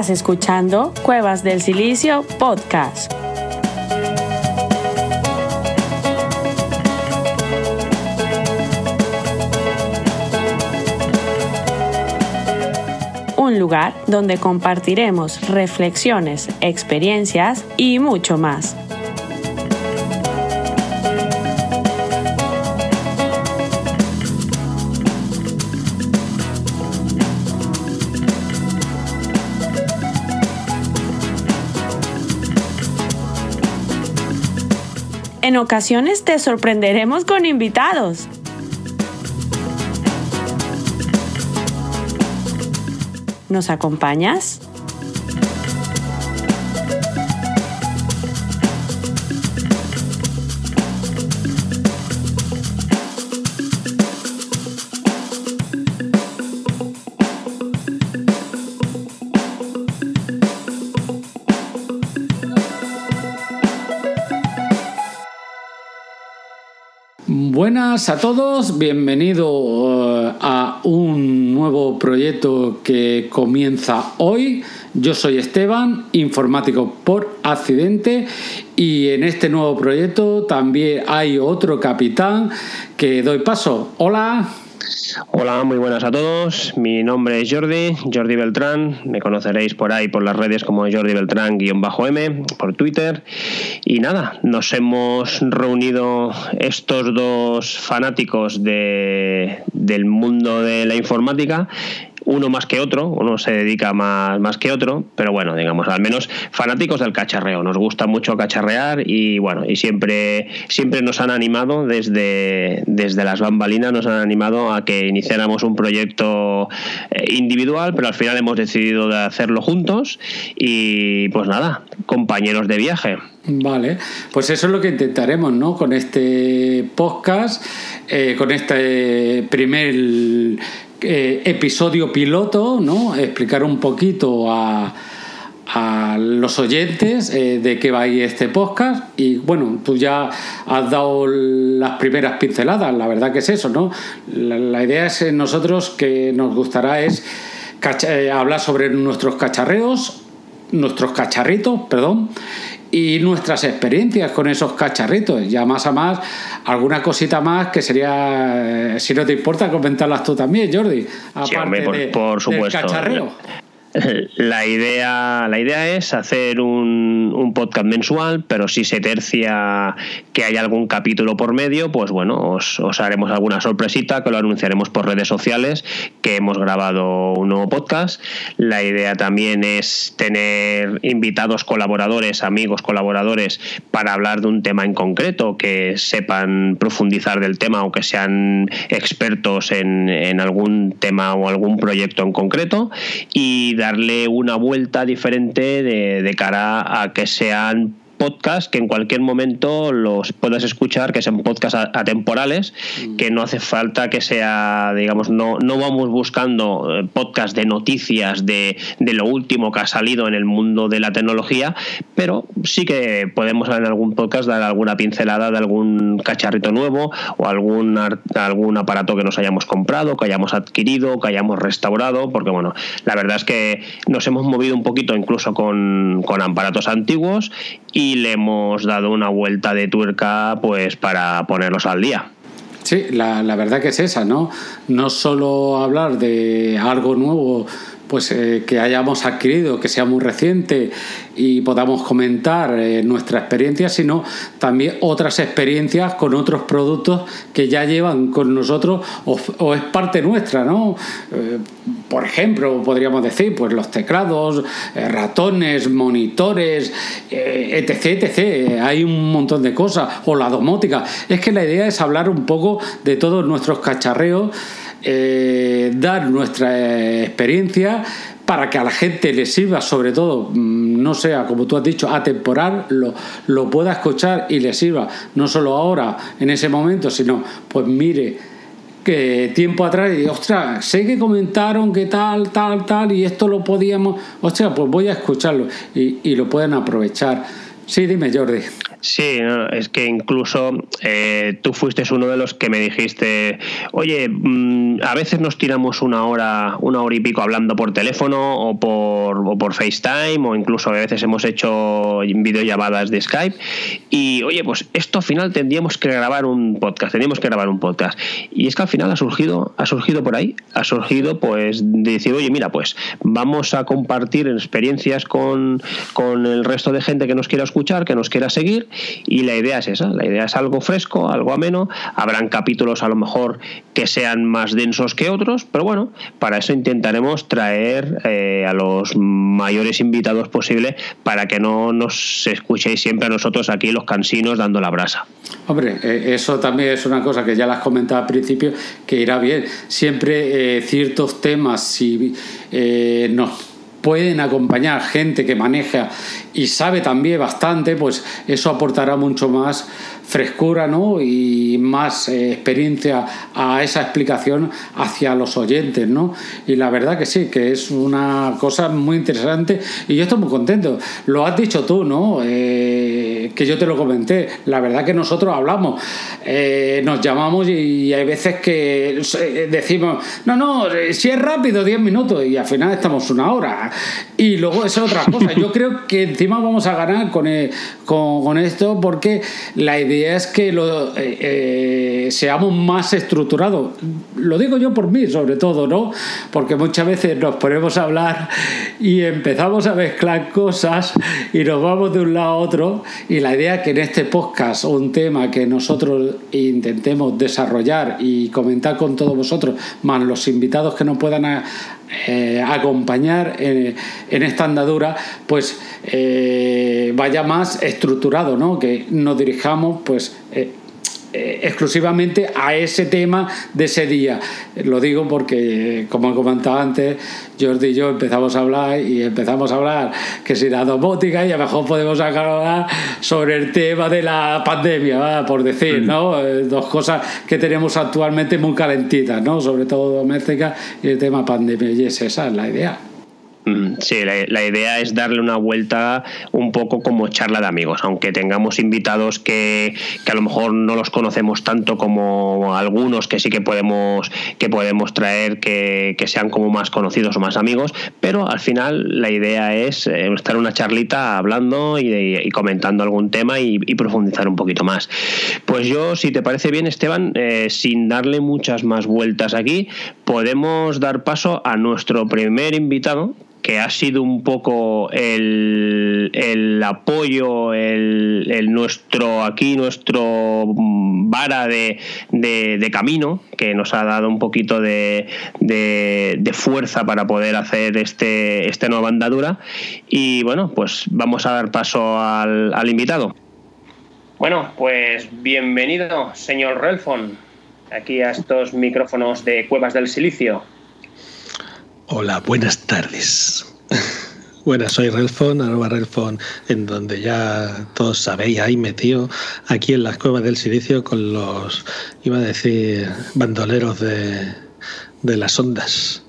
Estás escuchando Cuevas del Silicio Podcast. Un lugar donde compartiremos reflexiones, experiencias y mucho más. En ocasiones te sorprenderemos con invitados. ¿Nos acompañas? Buenas a todos, bienvenido eh, a un nuevo proyecto que comienza hoy. Yo soy Esteban, informático por accidente y en este nuevo proyecto también hay otro capitán que doy paso. Hola. Hola, muy buenas a todos. Mi nombre es Jordi, Jordi Beltrán. Me conoceréis por ahí por las redes como Jordi Beltrán-M por Twitter. Y nada, nos hemos reunido estos dos fanáticos de, del mundo de la informática uno más que otro, uno se dedica más, más que otro, pero bueno, digamos, al menos fanáticos del cacharreo, nos gusta mucho cacharrear y bueno, y siempre, siempre nos han animado desde, desde las bambalinas, nos han animado a que iniciáramos un proyecto eh, individual, pero al final hemos decidido de hacerlo juntos y pues nada, compañeros de viaje. Vale, pues eso es lo que intentaremos, ¿no? Con este podcast, eh, con este primer eh, episodio piloto, ¿no? Explicar un poquito a, a los oyentes eh, de qué va a ir este podcast y bueno, tú ya has dado las primeras pinceladas, la verdad que es eso, ¿no? La, idea es eh, nosotros que nos gustará es hablar sobre nuestros cacharreos, nuestros cacharritos, perdón, y nuestras experiencias con esos cacharritos. Ya más a más, alguna cosita más que sería, eh, si no te importa, comentarlas tú también, Jordi. Aparte por, por supuesto. Del cacharreo. La idea, la idea es hacer un, un, podcast mensual, pero si se tercia que hay algún capítulo por medio, pues bueno, os, os, haremos alguna sorpresita que lo anunciaremos por redes sociales que hemos grabado un nuevo podcast. La idea también es tener invitados colaboradores, amigos colaboradores, para hablar de un tema en concreto, que sepan profundizar del tema o que sean expertos en, en algún tema o algún proyecto en concreto. Y darle una vuelta diferente de, de cara a que sean podcast que en cualquier momento los puedas escuchar, que sean podcasts atemporales, mm. que no hace falta que sea, digamos, no, no vamos buscando eh, podcast de noticias de, de, lo último que ha salido en el mundo de la tecnología, pero sí que podemos en algún podcast dar alguna pincelada de algún cacharrito nuevo o algún, algún aparato que nos hayamos comprado, que hayamos adquirido, que hayamos restaurado, porque bueno, la verdad es que nos hemos movido un poquito incluso con, con aparatos antiguos y y le hemos dado una vuelta de tuerca pues para ponerlos al día. Sí, la, la verdad que es esa, ¿no? No solo hablar de algo nuevo pues eh, que hayamos adquirido, que sea muy reciente y podamos comentar eh, nuestra experiencia, sino también otras experiencias con otros productos que ya llevan con nosotros o, es parte nuestra, ¿no? Eh, por ejemplo, podríamos decir, pues los teclados, ratones, monitores, etc. Hay un montón de cosas, o la domótica. Es que la idea es hablar un poco de todos nuestros cacharreos eh, dar nuestra experiencia para que a la gente le sirva, sobre todo, mm, no sea, como tú has dicho, atemporal, lo, lo pueda escuchar y le sirva, no solo ahora, en ese momento, sino, pues mire, que tiempo atrás y ostras, sé que comentaron que tal, tal, tal, y esto lo podíamos, ostras, pues voy a escucharlo y, y lo pueden aprovechar. Sí, dime, Jordi. Sí, es que incluso eh, tú fuiste uno de los que me dijiste, oye, mm, a veces nos tiramos una hora, una hora y pico hablando por teléfono o por, o por FaceTime o incluso a veces hemos hecho videollamadas de Skype y oye, pues esto al final tendríamos que grabar un podcast, tendríamos que grabar un podcast. Y es que al final ha surgido, ha surgido por ahí, ha surgido pues de decir, oye, mira, pues vamos a compartir experiencias con, con el resto de gente que nos quiera escuchar, que nos quiera seguir y la idea es esa, la idea es algo fresco, algo ameno, habrán capítulos a lo mejor que sean más densos que otros, pero bueno, para eso intentaremos traer eh, a los mayores invitados posible para que no nos escuchéis siempre a nosotros aquí los cansinos dando la brasa. Hombre, eh, eso también es una cosa que ya las comentaba al principio, que irá bien. Siempre eh, ciertos temas, si nos pueden acompañar gente que maneja y sabe también bastante, pues eso aportará mucho más frescura ¿no? y más eh, experiencia a esa explicación hacia los oyentes. ¿no? Y la verdad que sí, que es una cosa muy interesante y yo estoy muy contento. Lo has dicho tú, ¿no? Eh, que yo te lo comenté. La verdad que nosotros hablamos, eh, nos llamamos y hay veces que decimos, no, no, si es rápido, 10 minutos y al final estamos una hora. Y luego es otra cosa. Yo creo que encima vamos a ganar con, con, con esto porque la idea es que lo, eh, eh, seamos más estructurados. Lo digo yo por mí, sobre todo, ¿no? Porque muchas veces nos ponemos a hablar y empezamos a mezclar cosas y nos vamos de un lado a otro. Y la idea es que en este podcast, un tema que nosotros intentemos desarrollar y comentar con todos vosotros, más los invitados que nos puedan eh, acompañar en, esta andadura, pues eh, vaya más estructurado, ¿no? que nos dirijamos pues eh, eh, exclusivamente a ese tema de ese día. Lo digo porque, como he comentado antes, Jordi y yo empezamos a hablar y empezamos a hablar que si la domótica y a lo mejor podemos hablar sobre el tema de la pandemia, por decir, ¿no? Eh, dos cosas que tenemos actualmente muy calentitas, ¿no? Sobre todo doméstica y el tema pandemia. Y es esa es la idea. Mm, sí, la, idea es darle una vuelta un poco como charla de amigos, aunque tengamos invitados que, a lo mejor no los conocemos tanto como algunos que sí que podemos, que podemos traer que, sean como más conocidos o más amigos, pero al final la idea es eh, estar una charlita hablando y, comentando algún tema y, profundizar un poquito más. Pues yo, si te parece bien, Esteban, eh, sin darle muchas más vueltas aquí, podemos dar paso a nuestro primer invitado, que ha sido un poco el, el apoyo, el, nuestro aquí, nuestro vara de, de, camino, que nos ha dado un poquito de, de, fuerza para poder hacer este, esta nueva andadura. Y bueno, pues vamos a dar paso al, al invitado. Bueno, pues bienvenido, señor Relfon, aquí a estos micrófonos de Cuevas del Silicio. Hola, buenas tardes. Buenas, soy Relfon, arroba Relfon, en donde ya todos sabéis, ahí metido aquí en las cuevas del silicio con los, iba a decir, bandoleros de, de las ondas.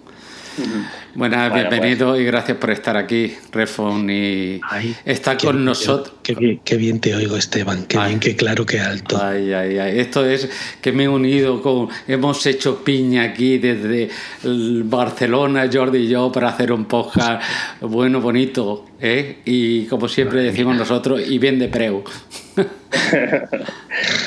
Buenas, bienvenido pues. y gracias por estar aquí, Refon. Y está con nosotros. Qué bien, te oigo, Esteban. Qué bien, qué claro, qué alto. Ay, ay, ay. Esto es que me he unido con. Hemos hecho piña aquí desde Barcelona, Jordi y yo, para hacer un podcast bueno, bonito. ¿eh? Y como siempre decimos nosotros, y bien de preu.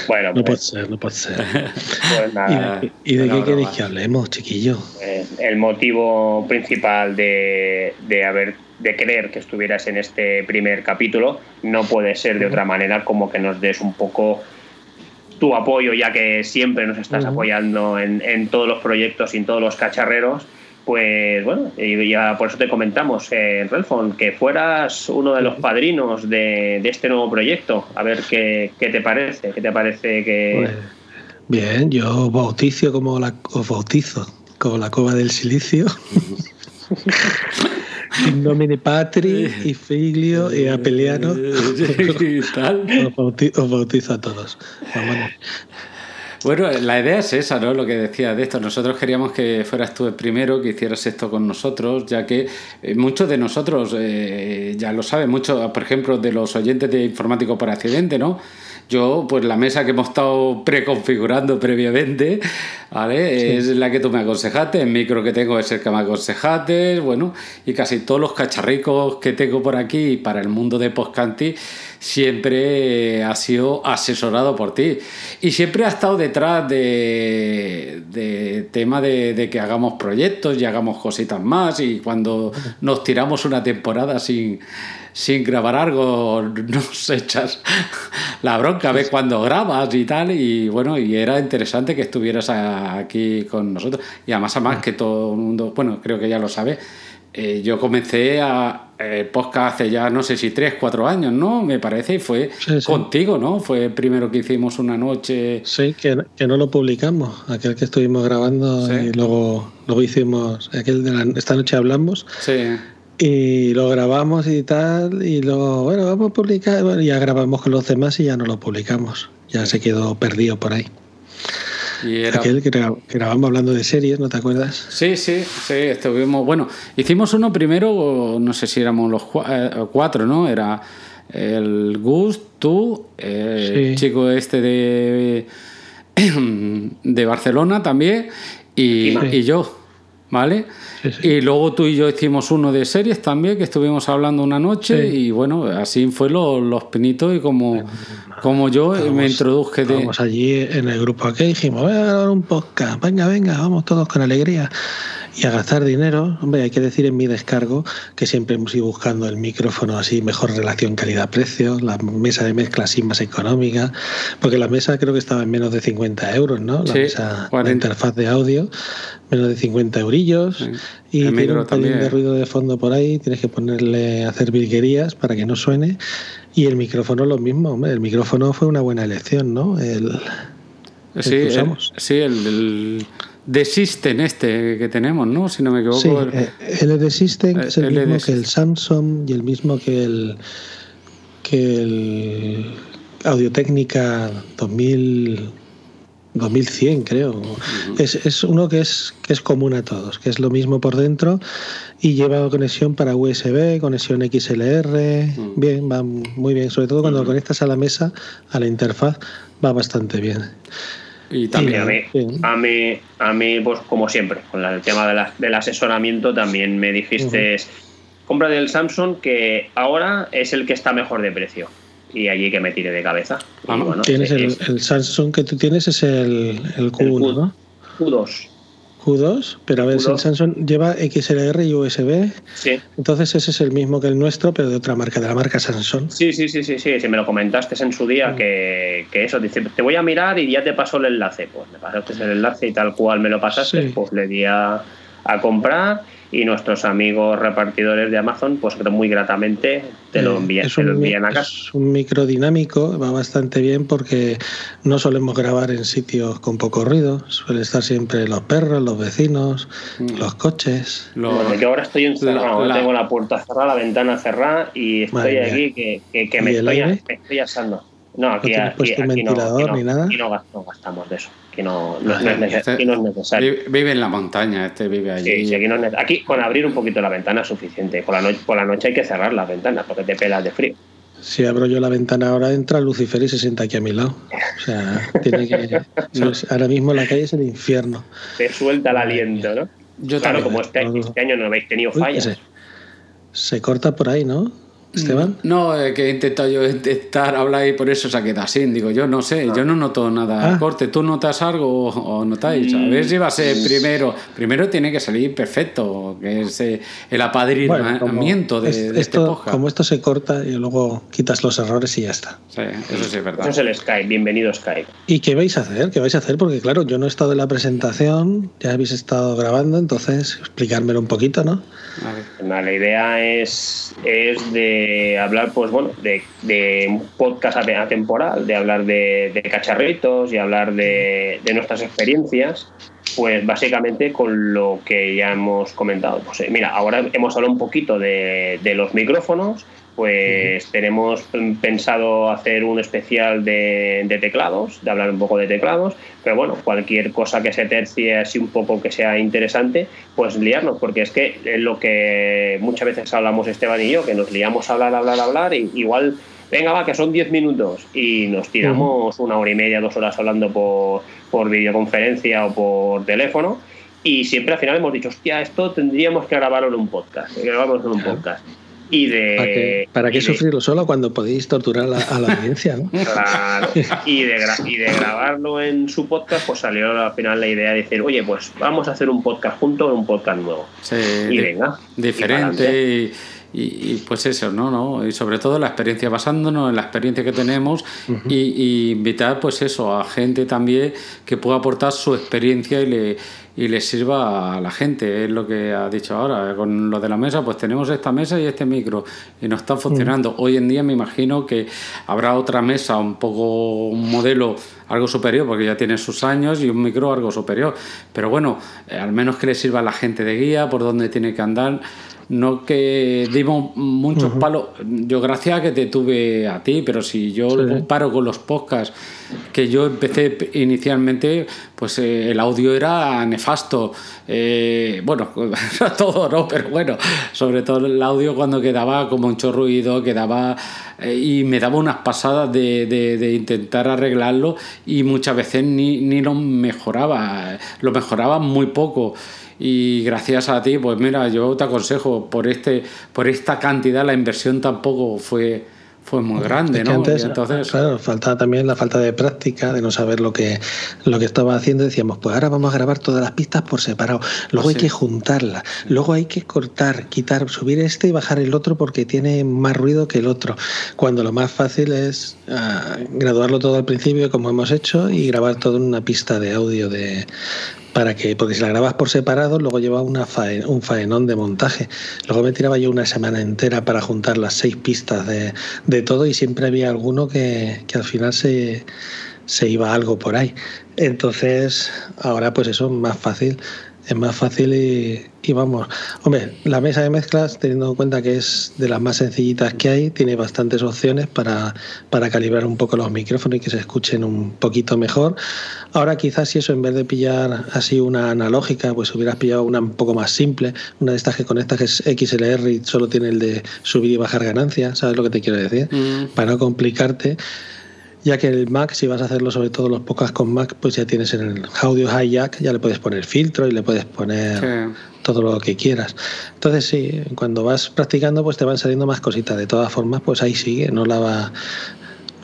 bueno, no puede pues, ser, no puede ser. Pues nada, ¿Y de, qué queréis que hablemos, chiquillo? Eh, el motivo principal de, de haber de querer que estuvieras en este primer capítulo no puede ser de otra manera como que nos des un poco tu apoyo ya que siempre nos estás apoyando en, en, todos los proyectos y en todos los cacharreros pues bueno, y ya por eso te comentamos, eh, Relfon, que fueras uno de los padrinos de, este nuevo proyecto. A ver qué, te parece, qué te parece que... Pues, bien, yo bautizo como la, os bautizo, como la cova del silicio. In nomine patri y figlio y apeliano. os, bautizo, a todos. Vámonos. Bueno, la idea es esa, ¿no? Lo que decía de esto. Nosotros queríamos que fueras tú el primero, que hicieras esto con nosotros, ya que eh, muchos de nosotros, eh, ya lo saben, muchos, por ejemplo, de los oyentes de Informático por Accidente, ¿no? Yo, pues la mesa que hemos estado preconfigurando previamente, ¿vale? Es la que tú me aconsejaste, el micro que tengo es el que me aconsejaste, bueno, y casi todos los cacharricos que tengo por aquí para el mundo de Postcanti siempre ha sido asesorado por ti. Y siempre ha estado detrás de, de tema de, de, que hagamos proyectos y hagamos cositas más. Y cuando nos tiramos una temporada sin, sin grabar algo, nos echas la bronca, ves cuando grabas y tal, y bueno, y era interesante que estuvieras aquí con nosotros. Y además, además que todo el mundo, bueno, creo que ya lo sabe, eh, yo comencé a eh, podcast hace ya no sé si tres, cuatro años, ¿no? Me parece, y fue contigo, ¿no? Fue el primero que hicimos una noche. Sí, que, que no lo publicamos, aquel que estuvimos grabando y luego, luego hicimos, aquel de la, esta noche hablamos. Sí y lo grabamos y tal, y luego, bueno, vamos a publicar, bueno, ya grabamos con los demás y ya no lo publicamos, ya se quedó perdido por ahí. Y era... Aquel que, grabamos hablando de series, ¿no te acuerdas? Sí, sí, sí, estuvimos, bueno, hicimos uno primero, no sé si éramos los eh, cuatro, ¿no? Era el Gus, tú, el chico este de, de Barcelona también, y, y yo, ¿vale? Y luego tú y yo hicimos uno de series también, que estuvimos hablando una noche, y bueno, así fue los pinitos y como, como yo me introduje de... allí en el grupo aquí dijimos, voy a grabar un podcast, venga, venga, vamos todos con alegría y a gastar dinero. Hombre, hay que decir en mi descargo que siempre hemos ido buscando el micrófono así, mejor relación calidad-precio, la mesa de mezcla así más económica, porque la mesa creo que estaba en menos de 50 euros, ¿no? La mesa, la interfaz de audio, menos de 50 eurillos. Y tiene un pelín de ruido de fondo por ahí, tienes que ponerle a hacer virguerías para que no suene. Y el micrófono lo mismo, hombre, el micrófono fue una buena elección, ¿no? El, sí, el, sí, el de System este que tenemos, ¿no? Si no me equivoco. Sí, el, el de System es el mismo que el Samsung y el mismo que el que el Audio Técnica 2000 2100 creo. es, es, uno que es, que es común a todos, que es lo mismo por dentro y lleva conexión para USB, conexión XLR. Bien, va muy bien. Sobre todo cuando lo conectas a la mesa, a la interfaz, va bastante bien. Y también a, mí, a mí, a mí, pues como siempre, con el tema de del asesoramiento también me dijiste, compra del Samsung que ahora es el que está mejor de precio y allí que me tire de cabeza. tienes el, Samsung que tú tienes es el, el Q1, ¿no? Q2. Q2, pero a ver, si el Samsung lleva XLR y USB. Sí. Entonces ese es el mismo que el nuestro, pero de otra marca, de la marca Samsung. Sí, sí, sí, sí, sí. Si me lo comentaste en su día, mm. que, que, eso, dice, te voy a mirar y ya te paso el enlace. Pues me pasaste el enlace y tal cual me lo pasaste, pues le di a, a comprar y nuestros amigos repartidores de Amazon, pues muy gratamente te lo, envían, te lo envían a casa. Es un micro dinámico, va bastante bien porque no solemos grabar en sitios con poco ruido, suele estar siempre los perros, los vecinos, mm. los coches. Lo, yo ahora estoy encerrado, tengo la puerta cerrada, la ventana cerrada y estoy aquí que, que, me, estoy, asando. No, aquí, ¿No aquí, ventilador no, ni nada. Aquí no, gastamos de eso. Aquí no, no, es, este necesario. Vive en la montaña, este vive allí. Sí, aquí, no es, aquí con abrir un poquito la ventana es suficiente. Por la, noche, por la noche hay que cerrar la ventana porque te pelas de frío. Si abro yo la ventana ahora, entra Lucifer y se sienta aquí a mi lado. O sea, tiene que. ahora mismo la calle es el infierno. Te suelta el aliento, ¿no? Yo claro, como este, este, año no habéis tenido fallas. se corta por ahí, ¿no? Esteban? No, que he intentado yo intentar hablar y por eso se ha quedado así. Digo, yo no sé, yo no noto nada. Ah. Corte, ¿tú notas algo o, notáis? A ver si va a ser mm. primero. Primero tiene que salir perfecto, que es eh, el apadrinamiento de, este esto, Como esto se corta y luego quitas los errores y ya está. Sí, eso sí es verdad. Eso es el Skype, bienvenido Skype. ¿Y qué vais a hacer? ¿Qué vais a hacer? Porque claro, yo no he estado en la presentación, ya habéis estado grabando, entonces explicármelo un poquito, ¿no? La idea es, es de hablar, pues bueno, de, un podcast atemporal, de hablar de, cacharritos y hablar de, nuestras experiencias, pues básicamente con lo que ya hemos comentado. Pues eh, mira, ahora hemos hablado un poquito de, los micrófonos, pues tenemos pensado hacer un especial de, teclados, de hablar un poco de teclados, pero bueno, cualquier cosa que se tercie así un poco que sea interesante, pues liarnos, porque es que lo que muchas veces hablamos Esteban y yo, que nos liamos a hablar, hablar, hablar, y igual, venga, va, que son 10 minutos, y nos tiramos una hora y media, dos horas hablando por, por videoconferencia o por teléfono, y siempre al final hemos dicho, hostia, esto tendríamos que grabarlo en un podcast, grabamos en un podcast. Y de, ¿Para qué, sufrirlo solo cuando podéis torturar a la audiencia? ¿no? Claro. Y de, y de grabarlo en su podcast, pues salió al final la idea de decir, oye, pues vamos a hacer un podcast junto un podcast nuevo. Sí, y venga. Diferente. Y, pues eso, ¿no? ¿no? Y sobre todo la experiencia, basándonos en la experiencia que tenemos y, invitar pues eso a gente también que pueda aportar su experiencia y le, y le sirva a la gente, es lo que ha dicho ahora. Con lo de la mesa, pues tenemos esta mesa y este micro y no están funcionando. Hoy en día me imagino que habrá otra mesa, un poco un modelo algo superior, porque ya tiene sus años, y un micro algo superior. Pero bueno, eh, al menos que le sirva a la gente de guía por dónde tiene que andar no que dimos muchos palos. Yo gracias a que te tuve a ti, pero si yo lo comparo con los podcasts que yo empecé inicialmente, pues eh, el audio era nefasto. Eh, bueno, todo no, pero bueno, sobre todo el audio cuando quedaba como mucho ruido, quedaba eh, y me daba unas pasadas de, de, intentar arreglarlo y muchas veces ni, ni lo mejoraba, lo mejoraba muy poco y gracias a ti, pues mira, yo te aconsejo, por, este, por esta cantidad la inversión tampoco fue, fue muy grande, ¿no? entonces... Claro, faltaba también la falta de práctica, de no saber lo que, lo que estaba haciendo. Decíamos, pues ahora vamos a grabar todas las pistas por separado. Luego hay que juntarlas. Luego hay que cortar, quitar, subir este y bajar el otro porque tiene más ruido que el otro. Cuando lo más fácil es ah, graduarlo todo al principio, como hemos hecho, y grabar todo en una pista de audio de, para que, porque si la grabas por separado, luego lleva un faenón de montaje. Luego me tiraba yo una semana entera para juntar las seis pistas de, de todo y siempre había alguno que, que al final se, se iba algo por ahí. Entonces, ahora pues eso es más fácil es más fácil y, vamos. Hombre, la mesa de mezclas, teniendo en cuenta que es de las más sencillitas que hay, tiene bastantes opciones para, para calibrar un poco los micrófonos y que se escuchen un poquito mejor. Ahora quizás si eso en vez de pillar así una analógica, pues hubieras pillado una un poco más simple, una de estas que conectas que es XLR y solo tiene el de subir y bajar ganancias, ¿sabes lo que te quiero decir? Mm. Para no complicarte ya que el Mac, si vas a hacerlo sobre todo los pocas con Mac, pues ya tienes en el audio hi jack, ya le puedes poner filtro y le puedes poner todo lo que quieras. Entonces sí, cuando vas practicando pues te van saliendo más cositas. De todas formas, pues ahí sigue, no la va,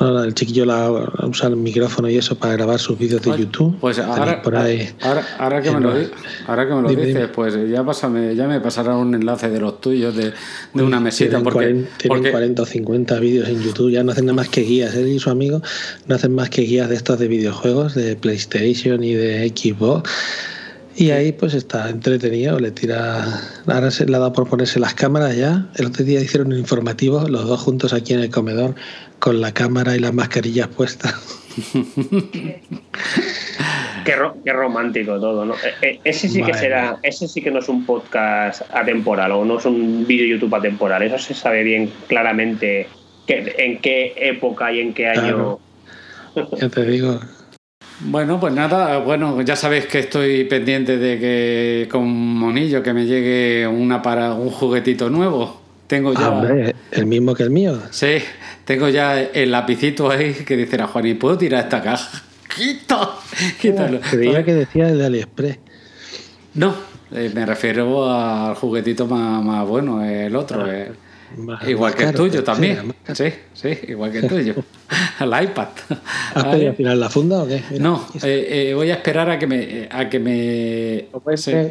el chiquillo la, usa el micrófono y eso para grabar sus vídeos de YouTube. Pues ahora, ahora, que me lo, ahora que me lo dices, pues ya, pásame, ya me pasará un enlace de los tuyos de, de una mesita. Tienen, porque, 40, 40 o 50 vídeos en YouTube, ya no hacen nada más que guías. Él y su amigo no hacen más que guías de estos de videojuegos, de PlayStation y de Xbox. Y ahí pues está entretenido, le tira. Ahora se le ha dado por ponerse las cámaras ya. El otro día hicieron un informativo, los dos juntos aquí en el comedor, con la cámara y las mascarillas puestas. qué, qué, romántico todo, ¿no? E, e, ese sí que será, ese sí que no es un podcast atemporal o no es un vídeo YouTube atemporal. Eso se sabe bien claramente en qué época y en qué año. Ya te digo. Bueno, pues nada, bueno, ya sabéis que estoy pendiente de que con Monillo que me llegue una para un juguetito nuevo. Tengo ya. Ah, el mismo que el mío. Sí, tengo ya el lapicito ahí que dice a Juan, ¿y puedo tirar esta caja? ¡Quita! Quítalo. Creía que decía el de AliExpress. No, eh, me refiero al juguetito más, bueno, el otro. Ah. Eh igual que el tuyo también. Sí, sí, igual que el tuyo. el iPad. ¿Has pedido al final la funda o qué? no, eh, eh, voy a esperar a que me. A que me...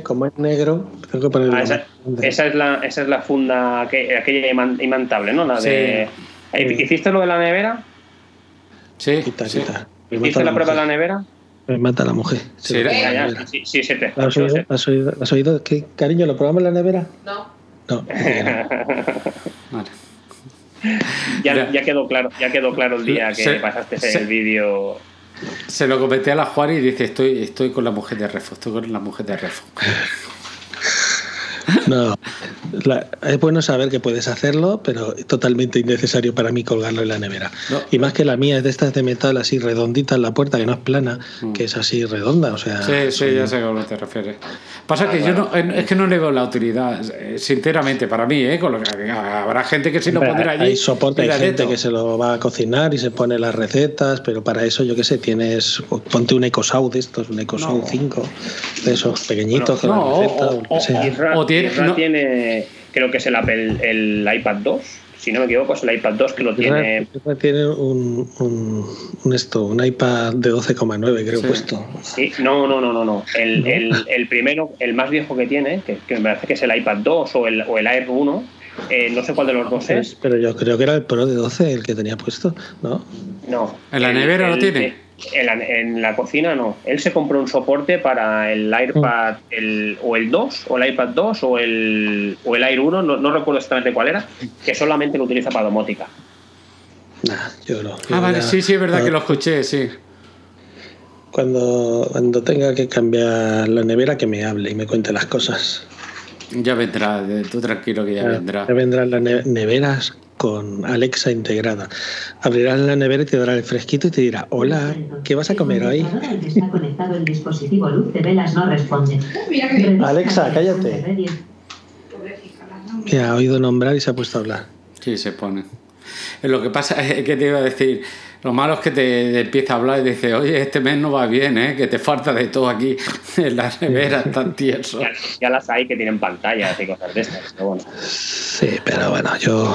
Como, es, negro, tengo que poner. Ah, esa, esa, es la, esa es la funda, que, aquella imantable, ¿no? La de. Eh, ¿Hiciste lo de la nevera? Sí. sí. ¿Hiciste la prueba de la nevera? Me mata la mujer. Sí, sí, sí, se te ¿Has oído? ¿Has oído? ¿Has oído? ¿Qué, cariño, lo probamos en la nevera? No. No. ya, ya, quedó claro, ya quedó claro el día que pasaste el vídeo. Se lo comenté a la Juan y dice estoy, estoy con la mujer de Refo, estoy con la mujer de Refo. No, es bueno saber que puedes hacerlo, pero totalmente innecesario para mí colgarlo en la nevera. y más que la mía es de estas de metal así redondita en la puerta, que no es plana, mm. que es así redonda. O sea, sí, sí, ya sé a lo que te refieres. Pasa que yo no, es que no le veo la utilidad, eh, sinceramente, para mí, ¿eh? Con lo que, habrá gente que si lo pondrá allí. Hay soporte, hay gente que se lo va a cocinar y se pone las recetas, pero para eso, yo qué sé, tienes. Ponte un EcoSound de estos, un EcoSound 5, de esos pequeñitos con o, tiene, creo que es el Apple, el iPad 2 si no me equivoco, es el iPad 2 que lo tiene. Tiene un, un, esto, un iPad de 12,9, creo, puesto. Sí, no, no, no, no. no. El, el, el, primero, el más viejo que tiene, que, me parece que es el iPad 2 o el, o el Air 1, eh, no sé cuál de los dos es. Pero yo creo que era el Pro de 12 el que tenía puesto, ¿no? No. ¿En la nevera lo tiene? En la, cocina no. Él se compró un soporte para el iPad el, o el 2, o el iPad 2, o el, o el Air 1, no, recuerdo exactamente cuál era, que solamente lo utiliza para domótica. Nah, yo no. ah, vale, sí, sí, es verdad que lo escuché, sí. Cuando, cuando tenga que cambiar la nevera, que me hable y me cuente las cosas. Ya vendrá, tú tranquilo que ya, vendrá. Ya vendrán las neveras con Alexa integrada. Abrirás la nevera y te dará el fresquito y te dirá, hola, ¿qué vas a comer hoy? Alexa, cállate. Que ha oído nombrar y se ha puesto a hablar. Sí, se pone. Lo que pasa es que te iba a decir, lo malo es que te, empieza a hablar y dice, oye, este mes no va bien, ¿eh? que te falta de todo aquí en la nevera, tan tieso. Ya, las hay que tienen pantallas y cosas de estas, pero bueno. Sí, pero bueno, yo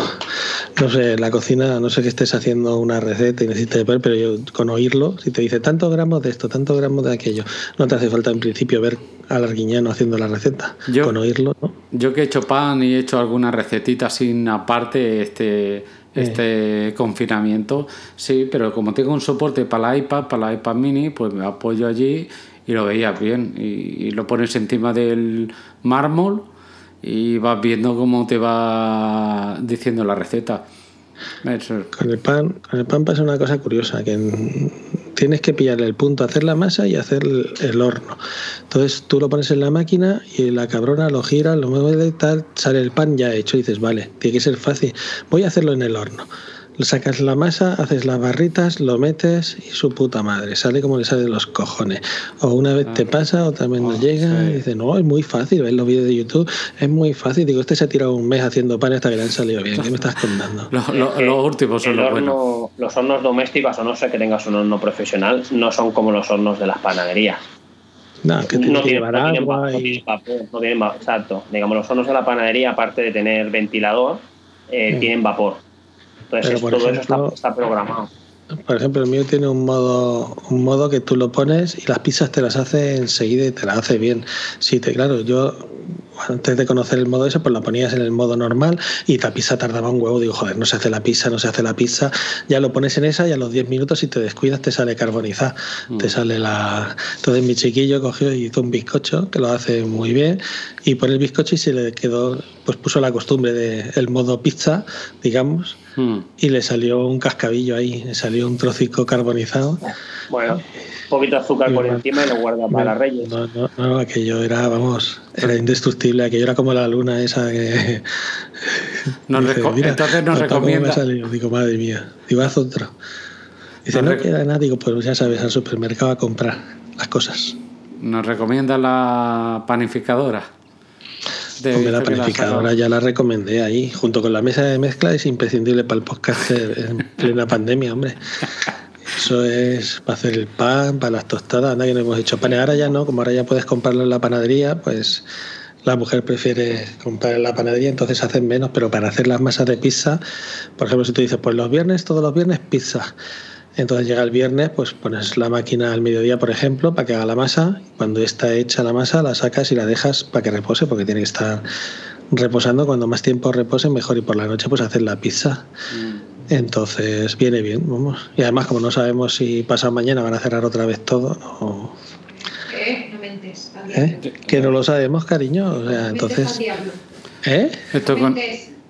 no sé, la cocina, no sé que estés haciendo una receta y necesites ver, pero yo con oírlo, si te dice tantos gramos de esto, tantos gramos de aquello, no te hace falta en principio ver al arguiñano haciendo la receta. con oírlo, ¿no? Yo que he hecho pan y he hecho alguna recetita sin aparte, este este confinamiento. Sí, pero como tengo un soporte para la iPad, para la iPad mini, pues me apoyo allí y lo veías bien. Y, lo pones encima del mármol y vas viendo cómo te va diciendo la receta. Con el pan, con el pan pasa una cosa curiosa, que tienes que pillarle el punto, hacer la masa y hacer el, horno. Entonces tú lo pones en la máquina y la cabrona lo gira, lo mueve y tal, sale el pan ya hecho. Y dices, vale, tiene que ser fácil, voy a hacerlo en el horno sacas la masa, haces las barritas, lo metes y su puta madre, sale como le sale de los cojones. O una vez te ah. pasa, o también no llega, y dice, no, es muy fácil, ves los vídeos de YouTube, es muy fácil. Digo, este se ha tirado un mes haciendo pan hasta que le han salido bien. ¿Qué me estás contando? los, últimos son los buenos. Los hornos domésticos, o no sé que tengas un horno profesional, no son como los hornos de las panaderías. No, que no, tienen, agua no tienen exacto. Digamos, los hornos de la panadería, aparte de tener ventilador, eh, tienen vapor entonces todo eso está, programado. Por ejemplo, el mío tiene un modo, un modo que tú lo pones y las pizzas te las hace enseguida y te las hace bien. Sí, te, claro, yo antes de conocer el modo ese, pues la ponías en el modo normal y la pizza tardaba un huevo. Digo, joder, no se hace la pizza, no se hace la pizza. Ya lo pones en esa y a los 10 minutos, si te descuidas, te sale carbonizada. Mm. Te sale la. Entonces mi chiquillo cogió y hizo un bizcocho, que lo hace muy bien, y pone el bizcocho y se le quedó, pues puso la costumbre del el modo pizza, digamos, mm. y le salió un cascabillo ahí, le salió un trocico carbonizado. Bueno poquito de azúcar por encima y lo guarda para Reyes. No, no, no, aquello era, vamos, era indestructible, aquello era como la luna esa que... Nos entonces nos recomienda... Digo, madre mía, digo, haz otro. Dice, no queda nada, digo, pues ya sabes, al supermercado a comprar las cosas. ¿Nos recomienda la panificadora? De la panificadora ya la recomendé ahí, junto con la mesa de mezcla, es imprescindible para el podcast en plena pandemia, hombre. Eso es para hacer el pan, para las tostadas. Anda que no hemos hecho panes. Ahora ya no, como ahora ya puedes comprarlo en la panadería, pues la mujer prefiere comprar en la panadería, entonces hacen menos. Pero para hacer las masas de pizza, por ejemplo, si tú dices, pues los viernes, todos los viernes, pizza. Entonces llega el viernes, pues pones la máquina al mediodía, por ejemplo, para que haga la masa. Cuando está hecha la masa, la sacas y la dejas para que repose, porque tiene que estar reposando. Cuando más tiempo repose, mejor. Y por la noche, pues hacer la pizza. Mm. Entonces viene bien, vamos. Y además, como no sabemos si pasado mañana van a cerrar otra vez todo, ¿Qué? No mentes. ¿Eh? Que no lo sabemos, cariño. O sea, entonces. ¿Eh? Esto con,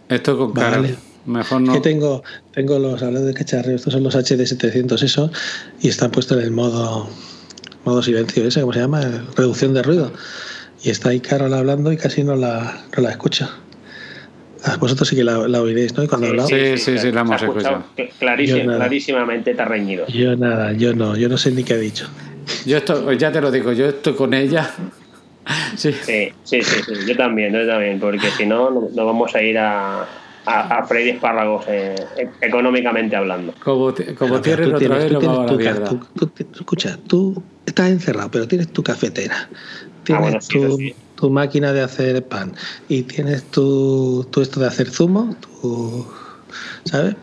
esto con vale. Mejor no. Que tengo, tengo los, hablando de cacharreo, estos son los HD700, eso, y está puesto en el modo, modo silencio ese, ¿cómo se llama? Reducción de ruido. Y está ahí Carol hablando y casi no la, no la escucha. Vosotros sí que la, oiréis, ¿no? cuando hablamos. Sí, sí, sí, la hemos escuchado. clarísimamente te ha reñido. Yo nada, yo no, yo no sé ni qué ha dicho. Yo esto, ya te lo digo, yo estoy con ella. Sí. Sí, sí, sí, yo también, yo también, porque si no, no vamos a ir a, a, a Freddy Espárragos eh, económicamente hablando. Como, como tienes, otra vez, a la mierda. escucha, tú estás encerrado, pero tienes tu cafetera, tienes ah, tu, tu, máquina de hacer pan y tienes tu, tu esto de hacer zumo, tu, ¿sabes?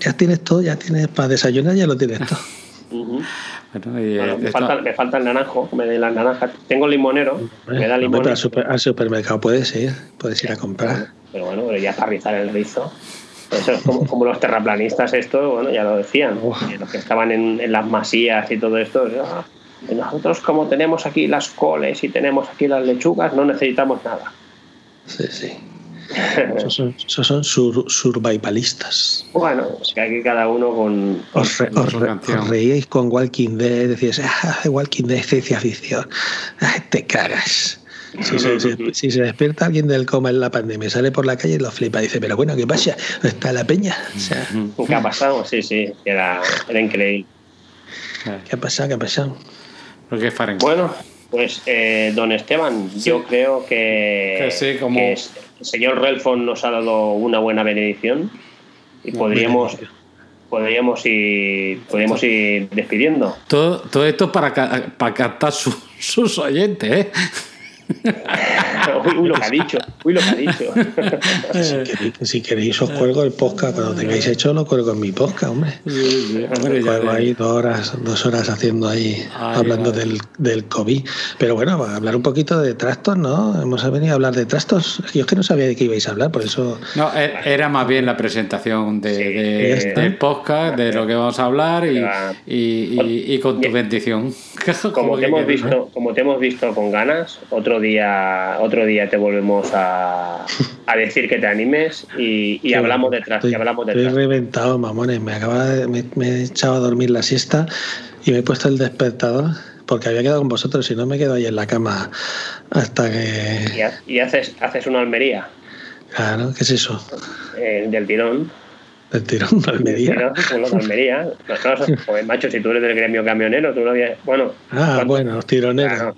ya tienes todo, ya tienes para desayunar, ya lo tienes todo. Bueno, me, falta, me, falta, el naranjo, me de las naranjas. Tengo limonero, me da limón. Al, al, supermercado puedes ir, puedes ir a comprar pero bueno, pero ya para rizar el rizo. Eso es como, los terraplanistas, esto, bueno, ya lo decían, los que estaban en, las masías y todo esto. Ah, nosotros, como tenemos aquí las coles y tenemos aquí las lechugas, no necesitamos nada. Sí, sí. esos son, survivalistas. Bueno, es que aquí cada uno con. os, reíais con Walking Dead, decías, ah, Walking Dead, ciencia ficción. te cagas. Si se, despierta alguien del coma en la pandemia, sale por la calle y lo flipa. Dice, pero bueno, ¿qué pasa? ¿Está la peña? ¿Qué ha pasado? Sí, sí, era, increíble. ¿Qué ha pasado? ¿Qué ha pasado? Bueno, pues eh, don Esteban, yo creo que, el señor Relfon nos ha dado una buena benedición y podríamos podríamos ir, podríamos ir despidiendo. Todo, todo esto para, para captar sus oyentes, ¿eh? uy, lo que ha dicho, uy, lo que ha dicho. si, queréis, os cuelgo el podcast. Cuando tengáis hecho, lo cuelgo en mi podcast, hombre. Sí, ahí dos horas, dos horas haciendo ahí, hablando del, del, COVID. Pero bueno, a hablar un poquito de trastos, ¿no? Hemos venido a hablar de trastos. Yo es que no sabía de qué ibais a hablar, por eso. No, e, era más bien la presentación de, del podcast, de lo que vamos a hablar y, y, y, con tu bendición. Como te, hemos visto, como te hemos visto con ganas, otro día, otro día te volvemos a, a decir que te animes y, hablamos detrás. Estoy, hablamos estoy reventado, mamones. Me acaba me, he echado a dormir la siesta y me he puesto el despertador porque había quedado con vosotros, si no me quedo ahí en la cama hasta que... ¿Y, haces, haces una almería? Claro, ¿qué es eso? Eh, del tirón. ¿Del tirón de Almería? De pues, macho, si tú eres del gremio camionero, tú no habías... Bueno, ah, bueno, los tironeros. Claro,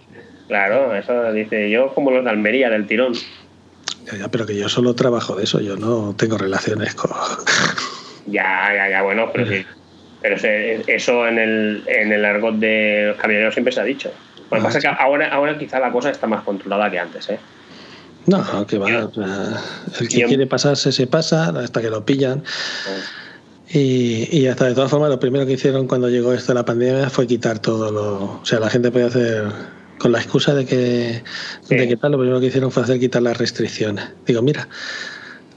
eso dice yo como los de Almería, del tirón. Ya, pero que yo solo trabajo de eso, yo no tengo relaciones con... Ya, ya, ya, bueno, pero sí. Pero eso en el, en el argot de los camioneros siempre se ha dicho. Lo que pasa es que ahora, ahora quizá la cosa está más controlada que antes, ¿eh? No, que va. el que quiere pasarse se pasa hasta que lo pillan. Y, y hasta de todas formas, lo primero que hicieron cuando llegó esto de la pandemia fue quitar todo lo. O sea, la gente podía hacer con la excusa de que, de que tal, lo primero que hicieron fue hacer quitar las restricciones. Digo, mira,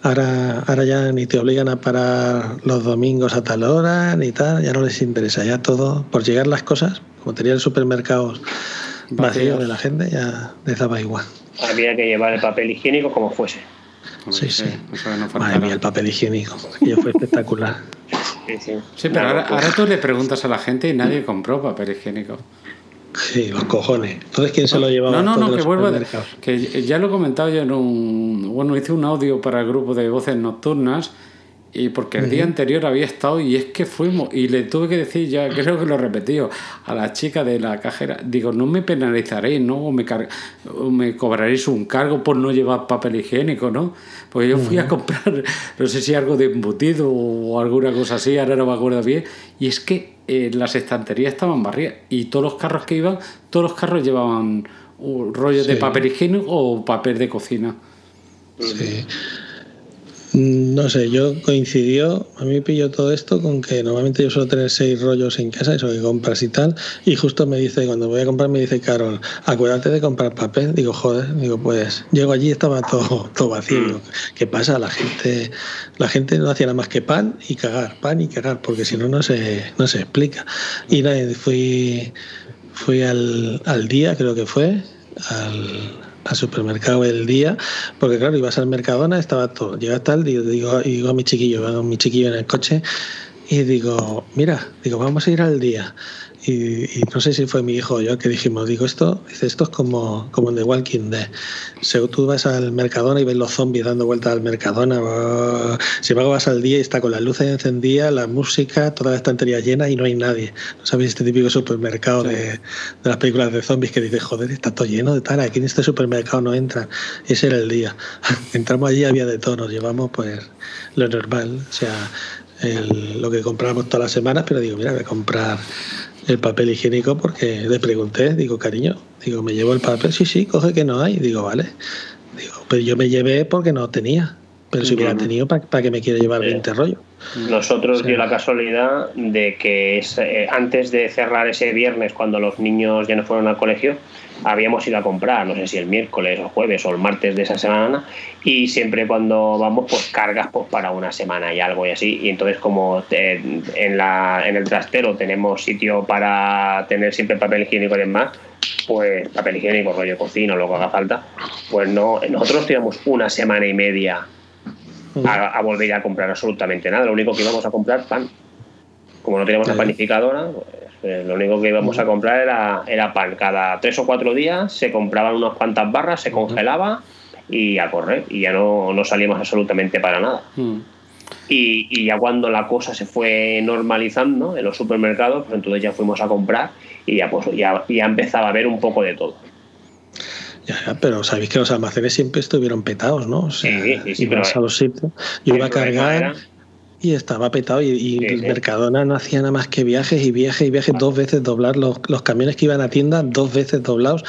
ahora, ahora ya ni te obligan a parar los domingos a tal hora, ni tal, ya no les interesa, ya todo, por llegar las cosas, como tenían supermercados vacíos de la gente, ya les daba igual. Había que llevar el papel higiénico como fuese. Sí, sí. Madre mía, el papel higiénico. Y fue espectacular. Sí, sí. sí pero ahora, ahora, tú le preguntas a la gente y nadie compró papel higiénico. Sí, los cojones. Entonces, ¿quién se lo llevaba? No, no, no, que vuelvo Que ya lo he comentado yo en un. Bueno, hice un audio para el grupo de voces nocturnas. Y porque el día anterior había estado y es que fuimos y le tuve que decir, ya creo que lo he repetido, a la chica de la cajera, digo, no me penalizaréis, ¿no? O me, me cobraréis un cargo por no llevar papel higiénico, ¿no? Porque yo fui a comprar, no sé si algo de embutido o alguna cosa así, ahora no me acuerdo bien, y es que eh, las estanterías estaban barridas y todos los carros que iban, todos los carros llevaban rollos de papel higiénico o papel de cocina. Sí. No sé, yo coincidió, a mí pilló todo esto con que normalmente yo suelo tener seis rollos en casa, eso que compras y tal, y justo me dice, cuando voy a comprar, me dice Carol, acuérdate de comprar papel. Digo, joder, digo, pues llego allí y estaba todo, todo vacío. ¿Qué pasa? La gente, la gente no hacía nada más que pan y cagar, pan y cagar, porque si no, no se, no se explica. Y nada, fui, fui al, al día, creo que fue, al al supermercado el día, porque claro, ibas al Mercadona, estaba todo. Llega tal, y digo, digo a mi chiquillo, a mi chiquillo en el coche, y digo, mira, digo, vamos a ir al día. Y, no sé si fue mi hijo o yo que dijimos, digo, esto, dice, esto es como, como en The Walking Dead. Si tú vas al Mercadona y ves los zombies dando vueltas al Mercadona, si luego vas al día y está con las luces encendidas, la música, toda la estantería llena y no hay nadie. ¿No sabéis este típico supermercado de, de, las películas de zombies que dice, joder, está todo lleno de tal, aquí en este supermercado no entran? Ese era el día. Entramos allí, había de todo, nos llevamos pues lo normal, o sea, lo que compramos todas las semanas, pero digo, mira, voy a comprar el papel higiénico porque le pregunté, digo, cariño, digo, ¿me llevo el papel? Sí, sí, coge que no hay. Digo, vale. Digo, pero yo me llevé porque no tenía. Pero si hubiera tenido, ¿para, para qué me quiere llevar 20 rollos? Nosotros dio la casualidad de que eh, antes de cerrar ese viernes, cuando los niños ya no fueron al colegio, habíamos ido a comprar, no sé si el miércoles o jueves o el martes de esa semana, y siempre cuando vamos, pues cargas pues, para una semana y algo y así. Y entonces, como en, la, en el trastero tenemos sitio para tener siempre papel higiénico y demás, pues papel higiénico, rollo cocina, lo que haga falta, pues no, nosotros teníamos una semana y media a, volver a comprar absolutamente nada. Lo único que íbamos a comprar pan. Como no teníamos la panificadora, pues, lo único que íbamos a comprar era, era pan. Cada tres o cuatro días se compraban unas cuantas barras, se congelaba y a correr. Y ya no, no salíamos absolutamente para nada. Y, y, ya cuando la cosa se fue normalizando en los supermercados, pues entonces ya fuimos a comprar y ya, pues, ya, ya empezaba a ver un poco de todo. Ya, pero sabéis que los almacenes siempre estuvieron petados, ¿no? O sea, sí, sí, a los sitios. Yo iba a cargar y estaba petado y, el Mercadona no hacía nada más que viajes y viajes y viajes, dos veces doblar los, los camiones que iban a tienda, dos veces doblados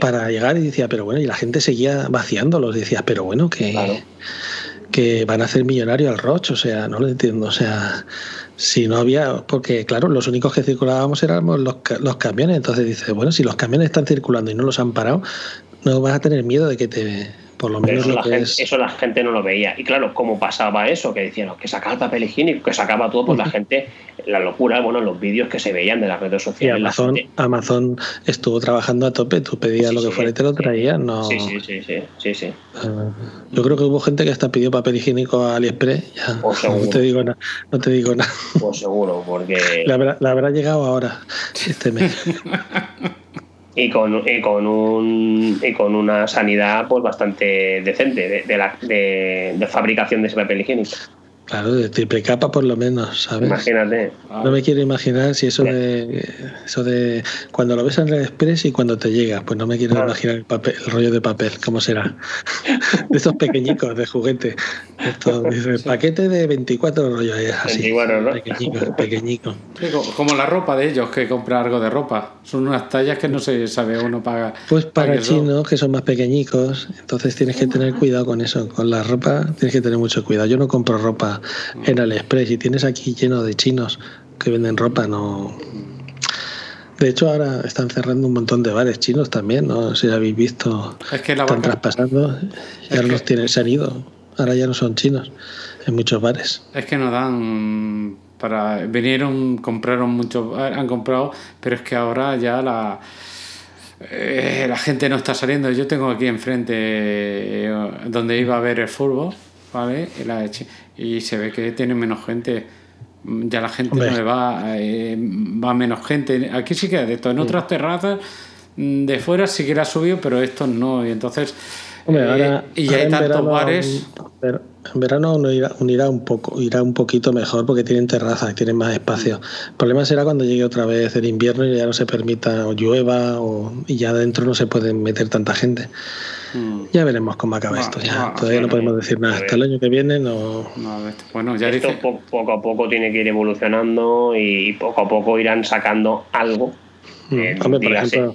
para llegar y decía, pero bueno, y la gente seguía vaciándolos, decía, pero bueno, que, que van a hacer millonario al Roche, o sea, no lo entiendo, o sea, si no había, porque claro, los únicos que circulábamos éramos los, los camiones, entonces dice, bueno, si los camiones están circulando y no los han parado, no vas a tener miedo de que te, por lo menos eso, la gente, eso la gente no lo veía. Y claro, ¿cómo pasaba eso? Que decían que sacaba el papel higiénico, que sacaba todo, pues la gente, la locura, bueno, los vídeos que se veían de las redes sociales. Amazon, Amazon estuvo trabajando a tope, tú pedías lo que fuera y te lo traía no. Sí, sí, sí, sí, sí, ah, yo creo que hubo gente que hasta pidió papel higiénico a AliExpress. Ya. Pues no te digo nada, no te digo nada. Pues seguro, porque. La habrá, la habrá llegado ahora, este mes. y con, y con, un, y con una sanidad pues bastante decente de, de, la, de, de fabricación de ese papel higiénico. Claro, de triple capa por lo menos, ¿sabes? Imagínate. No me quiero imaginar si eso de eso de cuando lo ves en Red Express y cuando te llega, pues no me quiero imaginar el papel, el rollo de papel, cómo será. de esos pequeñicos de juguete. Esto, dice, paquete de 24 rollos así. 24, ¿no? Pequeñico, pequeñico. como la ropa de ellos que compra algo de ropa. Son unas tallas que no se sabe uno paga. Pues para, chinos que son más pequeñicos, entonces tienes que tener cuidado con eso. Con la ropa tienes que tener mucho cuidado. Yo no compro ropa en AliExpress y tienes aquí lleno de chinos que venden ropa, no. De hecho, ahora están cerrando un montón de bares chinos también, no sé si habéis visto. Es que están traspasando, ya los tienen, se han ido. Ahora ya no son chinos en muchos bares. Es que no dan para. Vinieron, compraron muchos, han comprado, pero es que ahora ya la. Eh, la gente no está saliendo. Yo tengo aquí enfrente eh, donde iba a ver el fútbol, ¿vale? Y la, y se ve que tiene menos gente. Ya la gente no va, eh, va menos gente. Aquí sí que de esto. En otras terrazas mm, de fuera sí que era subido, pero estos no. Y entonces. Eh, y ya hay tantos bares. En verano uno irá, irá, un poco, irá un poquito mejor porque tienen terrazas, tienen más espacio. El problema será cuando llegue otra vez el invierno y ya no se permita o llueva o, y ya adentro no se puede meter tanta gente. Mm. Ya veremos cómo acaba esto. Ya. Todavía no podemos decir nada. Hasta el año que viene no. bueno, ya esto poco a poco tiene que ir evolucionando y poco a poco irán sacando algo. Mm. Eh, Hombre, por ejemplo,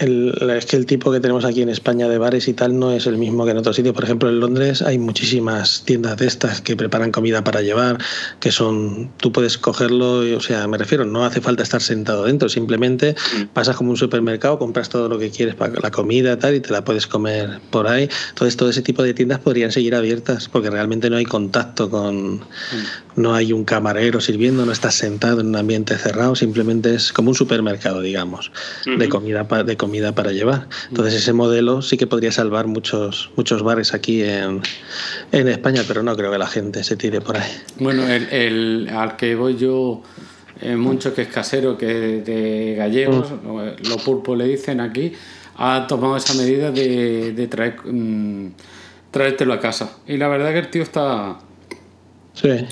el, es que el tipo que tenemos aquí en España de bares y tal no es el mismo que en otros sitios. Por ejemplo, en Londres hay muchísimas tiendas de estas que preparan comida para llevar, que son, tú puedes cogerlo, o sea, me refiero, no hace falta estar sentado dentro, simplemente mm. pasas como un supermercado, compras todo lo que quieres para la comida tal y te la puedes comer por ahí. Entonces, todo ese tipo de tiendas podrían seguir abiertas porque realmente no hay contacto con, mm. no hay un camarero sirviendo, no estás sentado en un ambiente cerrado, simplemente es como un supermercado, digamos, de comida de comida comida para llevar. Entonces ese modelo sí que podría salvar muchos, muchos bares aquí en, en España, pero no creo que la gente se tire por ahí. Bueno, el, el al que voy yo eh, mucho que es casero, que es de gallegos, mm. los pulpos le dicen aquí, ha tomado esa medida de, de traer, mm, traértelo a casa. Y la verdad que el tío está,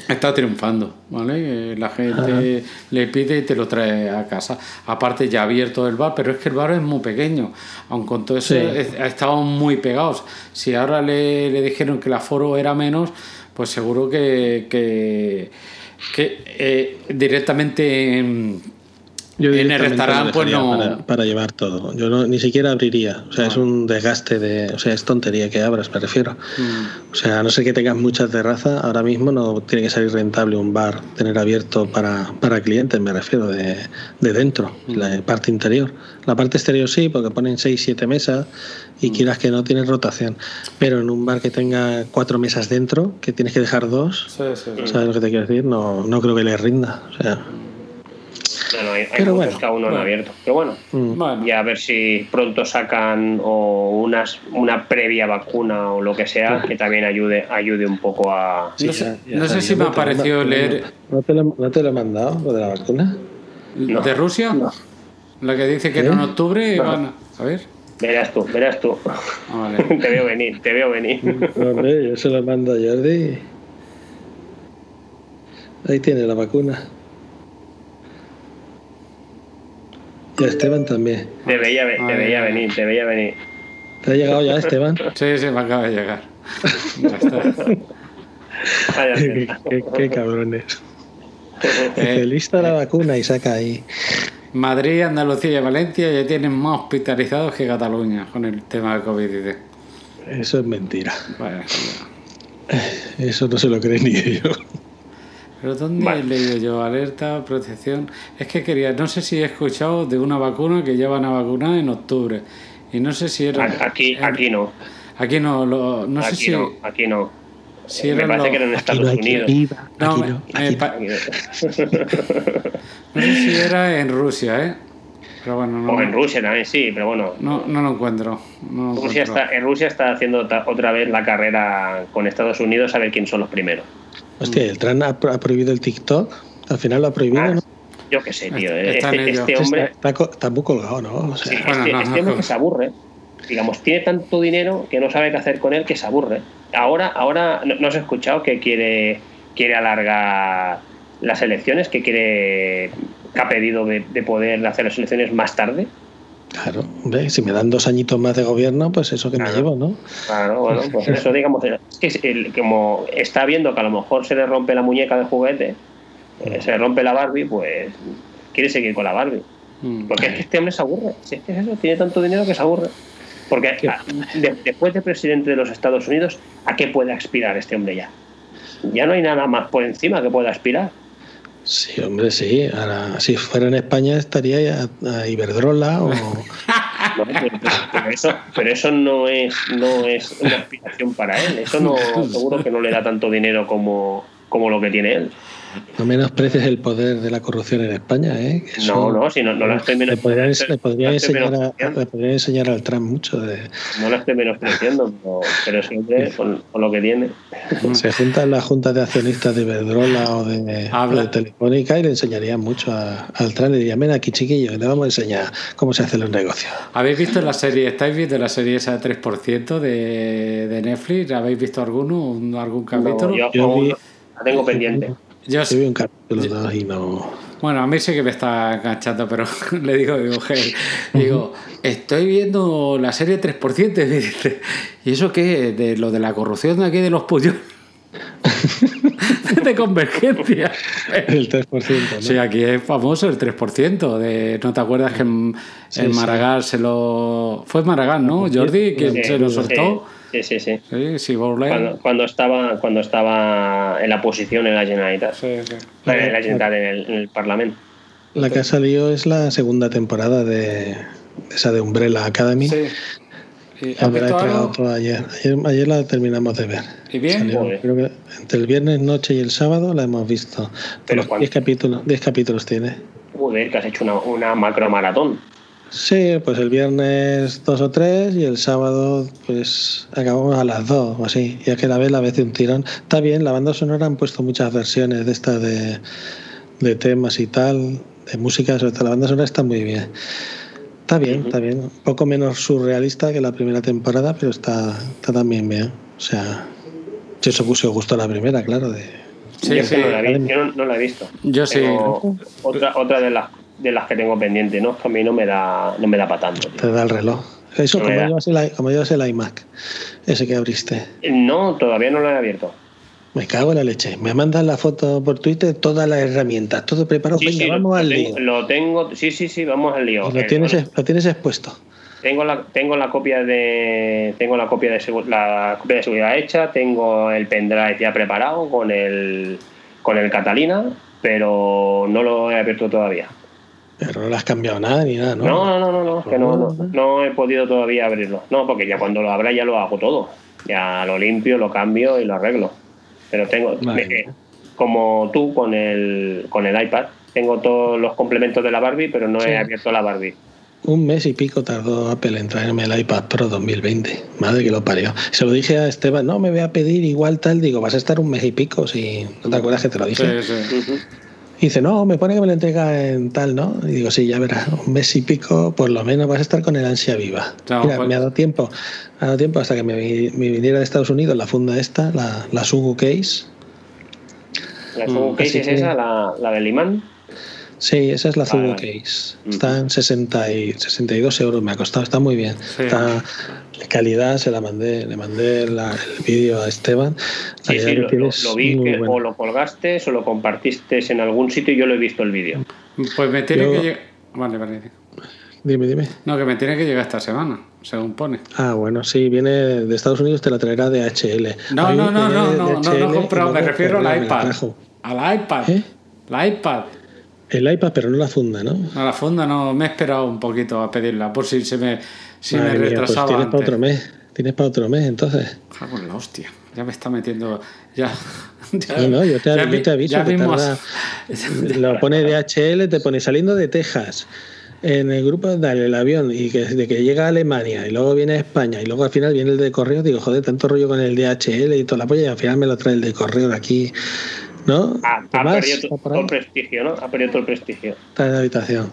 está triunfando, ¿vale? Eh, la gente le pide y te lo trae a casa. Aparte ya ha abierto el bar, pero es que el bar es muy pequeño, aun con todo eso ha estado muy pegados. Si ahora le, le, dijeron que el aforo era menos, pues seguro que, que que eh, directamente en, en el restaurante pues no para, llevar todo yo no, ni siquiera abriría o sea es un desgaste de o sea es tontería que abras me refiero mm. o sea a no ser que tengas mucha terraza ahora mismo no tiene que salir rentable un bar tener abierto para, para clientes me refiero de, de dentro mm. la parte interior la parte exterior sí porque ponen 6 7 mesas y mm. quieras que no tienes rotación. Pero en un bar que tenga cuatro mesas dentro, que tienes que dejar dos, ¿sabes lo que te quiero decir? No, no creo que le rinda. O sea. No, hay, Pero bueno, que aún no han abierto. Pero bueno, mm. y a ver si pronto sacan o unas, una previa vacuna o lo que sea que también ayude, ayude un poco a. no sé, no sé si me ha parecido leer. ¿No te, lo, ¿No te lo he mandado, lo de la vacuna? ¿De Rusia? La que dice que en octubre van a. ver. Verás tú, verás tú. Ah, te veo venir, te veo venir. Hombre, yo se lo mando a Jordi. Ahí tiene la vacuna. Y a Esteban también. Te veía, te veía venir, te veía venir. ¿Te ha llegado ya Esteban? Sí, sí, me acaba de llegar. qué, qué, cabrones. Eh, lista la vacuna y saca ahí. Madrid, Andalucía y Valencia ya tienen más hospitalizados que Cataluña con el tema del COVID. Eso es mentira. Eso no se lo cree ni ellos. Pero ¿dónde he leído yo? Alerta, protección. Es que quería, no sé si he escuchado de una vacuna que ya van a vacunar en octubre. Y no sé si era. Aquí, aquí no. Aquí no, no sé si. No, aquí no. me parece que era en Estados Unidos. no, no, No sé si era en Rusia, ¿eh? Pero bueno, no, o en Rusia también, sí, pero bueno. No, no lo encuentro. Rusia Está, en Rusia está haciendo otra vez la carrera con Estados Unidos a ver quién son los primeros. Hostia, el Trump ha, prohibido el TikTok. Al final lo ha prohibido, ah, ¿no? Yo qué sé, tío. Este, este, hombre. Está, muy colgado, ¿no? O sea, este, este hombre que se aburre. Digamos, tiene tanto dinero que no sabe qué hacer con él que se aburre. Ahora, ahora no, no os he escuchado que quiere, quiere alargar las elecciones, que quiere que ha pedido de, poder hacer las elecciones más tarde. Claro, si me dan dos añitos más de gobierno, pues eso que me llevo, ¿no? Claro, bueno, pues eso digamos, es que como está viendo que a lo mejor se le rompe la muñeca de juguete, eh, se le rompe la Barbie, pues quiere seguir con la Barbie. Mm. Porque es que este hombre se aburre, si es que es eso, tiene tanto dinero que se aburre. Porque después de presidente de los Estados Unidos, ¿a qué puede aspirar este hombre ya? Ya no hay nada más por encima que pueda aspirar. Sí, hombre, sí. Ahora, si fuera en España estaría a, Iberdrola o... pero, eso, pero eso no es, no es una aspiración para él. Eso no, seguro que no le da tanto dinero como, como lo que tiene él. No menosprecies el poder de la corrupción en España, ¿eh? no, no, si no, no la estoy menospreciando. Le podría, enseñar, al Trump mucho de... No la estoy menospreciando, pero, siempre con, lo que tiene. Se juntan las juntas de accionistas de Iberdrola o de, Telefónica y le enseñarían mucho al Trump. Le dirían, ven aquí chiquillo, le vamos a enseñar cómo se hacen los negocios. ¿Habéis visto la serie, estáis viendo la serie esa de 3% de, de Netflix? ¿Habéis visto alguno, algún capítulo? yo, la tengo pendiente. Yo sí. un capítulo y no. Bueno, a mí sí que me está enganchando, pero le digo, digo, digo, estoy viendo la serie 3%. ¿Y eso qué? De lo de la corrupción de aquí de los pollos. de convergencia. El 3%. ¿no? Sí, aquí es famoso el 3%. De, ¿No te acuerdas que en, Maragall se lo. Fue Maragall, ¿no? Jordi, quien se lo soltó. Sí, sí, sí. sí, cuando, cuando, estaba, cuando estaba en la oposición en la Generalitat. Sí, sí. En la Generalitat, en el, en el Parlamento. La que ha salido es la segunda temporada de, esa de Umbrella Academy. Sí. ayer. ayer. la terminamos de ver. ¿Y bien? creo que entre el viernes noche y el sábado la hemos visto. Pero 10 capítulos, 10 capítulos tiene. Joder, que has hecho una, una macro maratón. Sí, pues el viernes dos o tres y el sábado pues acabamos a las dos o así. Y es que la vez la vez de un tirón. Está bien, la banda sonora han puesto muchas versiones de estas de, de temas y tal, de música, sobre todo la banda sonora está muy bien. Está bien, está bien. Un poco menos surrealista que la primera temporada, pero está, está también bien. O sea, yo eso puse gustó la primera, claro. De... Sí, yo, sí. No la yo no, la he visto. Yo sí. Otra, otra de las de las que tengo pendiente, ¿no? Que a mí no me da, no me da para tanto. Te da el reloj. Eso como llevas, el, como llevas, el, iMac, ese que abriste. No, todavía no lo he abierto. Me cago en la leche. Me mandan la foto por Twitter, todas las herramientas, todo preparado. Venga, vamos al lío. Lo tengo, sí, sí, sí, vamos al lío. lo, tienes, lo tienes expuesto. Tengo la, tengo la copia de tengo la copia de la copia de seguridad hecha, tengo el pendrive ya preparado con el con el Catalina, pero no lo he abierto todavía. Pero no le has cambiado nada ni nada, ¿no? No, no, no, no, que no, no, no he podido todavía abrirlo. No, porque ya cuando lo abra ya lo hago todo. Ya lo limpio, lo cambio y lo arreglo. Pero tengo, como tú con el, con el iPad, tengo todos los complementos de la Barbie, pero no he abierto la Barbie. Un mes y pico tardó Apple en traerme el iPad Pro 2020. Madre que lo parió. Se lo dije a Esteban, no, me voy a pedir igual tal. Digo, vas a estar un mes y pico si no te acuerdas que te lo dije. Sí, sí. Y dice, no, me pone que me lo entrega en tal, ¿no? Y digo, sí, ya verás, un mes y pico, por lo menos vas a estar con el ansia viva. Mira, pues me ha dado tiempo, ha dado tiempo hasta que me, viniera de Estados Unidos la funda esta, la, la Sugu Case. ¿La Sugu mm. Case es esa, la, la del imán? Sí, esa es la Zubo Case. Está en 60 y 62 euros, me ha costado, está muy bien. Está de calidad, se la mandé, le mandé el vídeo a Esteban. Sí, sí, lo, vi que o lo colgaste o lo compartiste en algún sitio y yo lo he visto el vídeo. Pues me tiene que llegar. Vale, vale. Dime, dime. No, que me tiene que llegar esta semana, según pone. Ah, bueno, sí, viene de Estados Unidos, te la traerá de HL. No, no, no, no, no, no, no, comprado, me refiero al iPad. Al iPad. ¿Eh? La iPad. El iPad, pero no la funda, ¿no? No, la funda no, me he esperado un poquito a pedirla, por si se me, si me pues retrasaba. tienes para otro mes, tienes para otro mes, entonces. Cago la hostia, ya me está metiendo. Ya. no, no, yo te, aviso que tarda, Lo pone DHL, te pone saliendo de Texas. En el grupo, dale el avión y que de que llega a Alemania y luego viene a España y luego al final viene el de correo, digo, joder, tanto rollo con el DHL y toda la polla y al final me lo trae el de correo de aquí ¿no? Ha, perdido todo el prestigio, ¿no? Ha perdido todo el prestigio. Está en la habitación.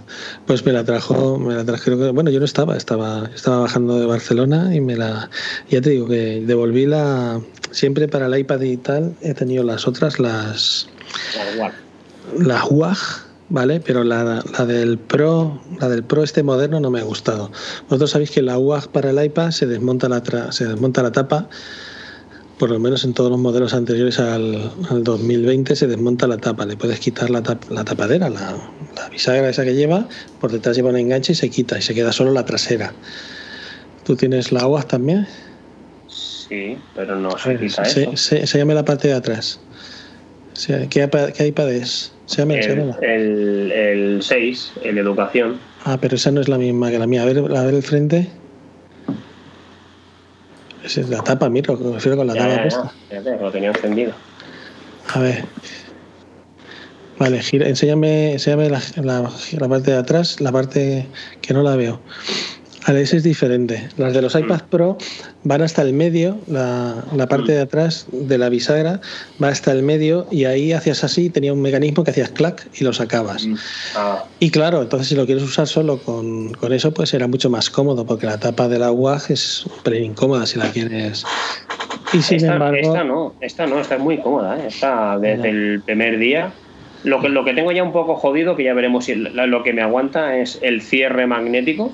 Pues me la trajo, me la trajo, bueno, yo no estaba, estaba, estaba bajando de Barcelona y me la, ya te digo que devolví la, siempre para el iPad y tal, he tenido las otras, las, la WAG, ¿vale? Pero la, la, del Pro, la del Pro este moderno no me ha gustado. Vosotros sabéis que la WAG para el iPad se desmonta la, se desmonta la tapa por lo menos en todos los modelos anteriores al, 2020 se desmonta la tapa, le puedes quitar la, la tapadera, la, bisagra esa que lleva, por detrás lleva un enganche y se quita y se queda solo la trasera. ¿Tú tienes la aguas también? Sí, pero no se quita eso. Se, llama la parte de atrás. ¿Qué, qué iPad es? Se llama, el, el, 6, el educación. Ah, pero esa no es la misma que la mía. A ver, a ver el frente. Esa es la tapa, miro, me refiero con la tapa puesta. lo tenía encendido. A ver. Vale, gira, enséñame, enséñame la, la, parte de atrás, la parte que no la veo. Vale, ese es diferente. Las de los mm. iPad Pro van hasta el medio, la, parte de atrás de la bisagra va hasta el medio y ahí hacías así, tenía un mecanismo que hacías clac y lo sacabas. Mm. Ah. Y claro, entonces si lo quieres usar solo con, eso, pues era mucho más cómodo porque la tapa del agua es súper incómoda si la quieres. Y sin esta, embargo. Esta no, esta no, está muy cómoda, ¿eh? está desde el primer día. Lo que, lo que tengo ya un poco jodido, que ya veremos si lo que me aguanta, es el cierre magnético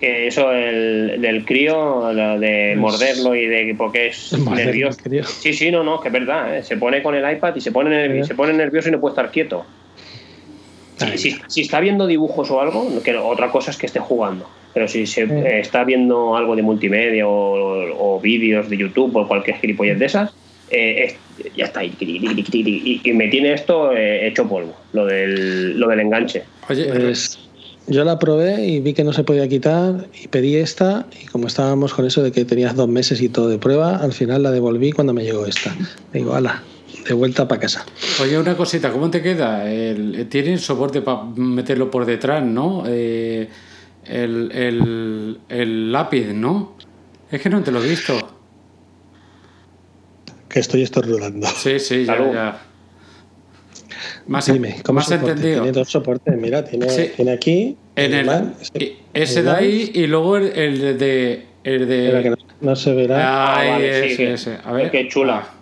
que eso el, del crío, de morderlo y de porque es nervioso. Sí, sí, no, no, que es verdad. ¿eh? Se pone con el iPad y se pone, nervioso, se pone nervioso y no puede estar quieto. Si, está viendo dibujos o algo, que otra cosa es que esté jugando. Pero si se eh, está viendo algo de multimedia o, vídeos de YouTube o cualquier gilipollez de esas, eh, ya está ahí. Y, me tiene esto hecho polvo, lo del, lo del enganche. Oye, pues, yo la probé y vi que no se podía quitar y pedí esta y como estábamos con eso de que tenías dos meses y todo de prueba, al final la devolví cuando me llegó esta. Digo, ala, de vuelta para casa. Oye, una cosita, ¿cómo te queda? El, tiene soporte para meterlo por detrás, ¿no? Eh, el, el, lápiz, ¿no? Es que no te lo he visto. Que estoy estornudando. Sí, sí, ya, ya. Más, Dime, ¿cómo más entendido. Tiene dos soportes, mira, tiene, tiene aquí. En el, ese, de ahí y luego el, el de. El de... no, se verá. Ah, vale, ese, ese. A ver. Qué chula. Ah.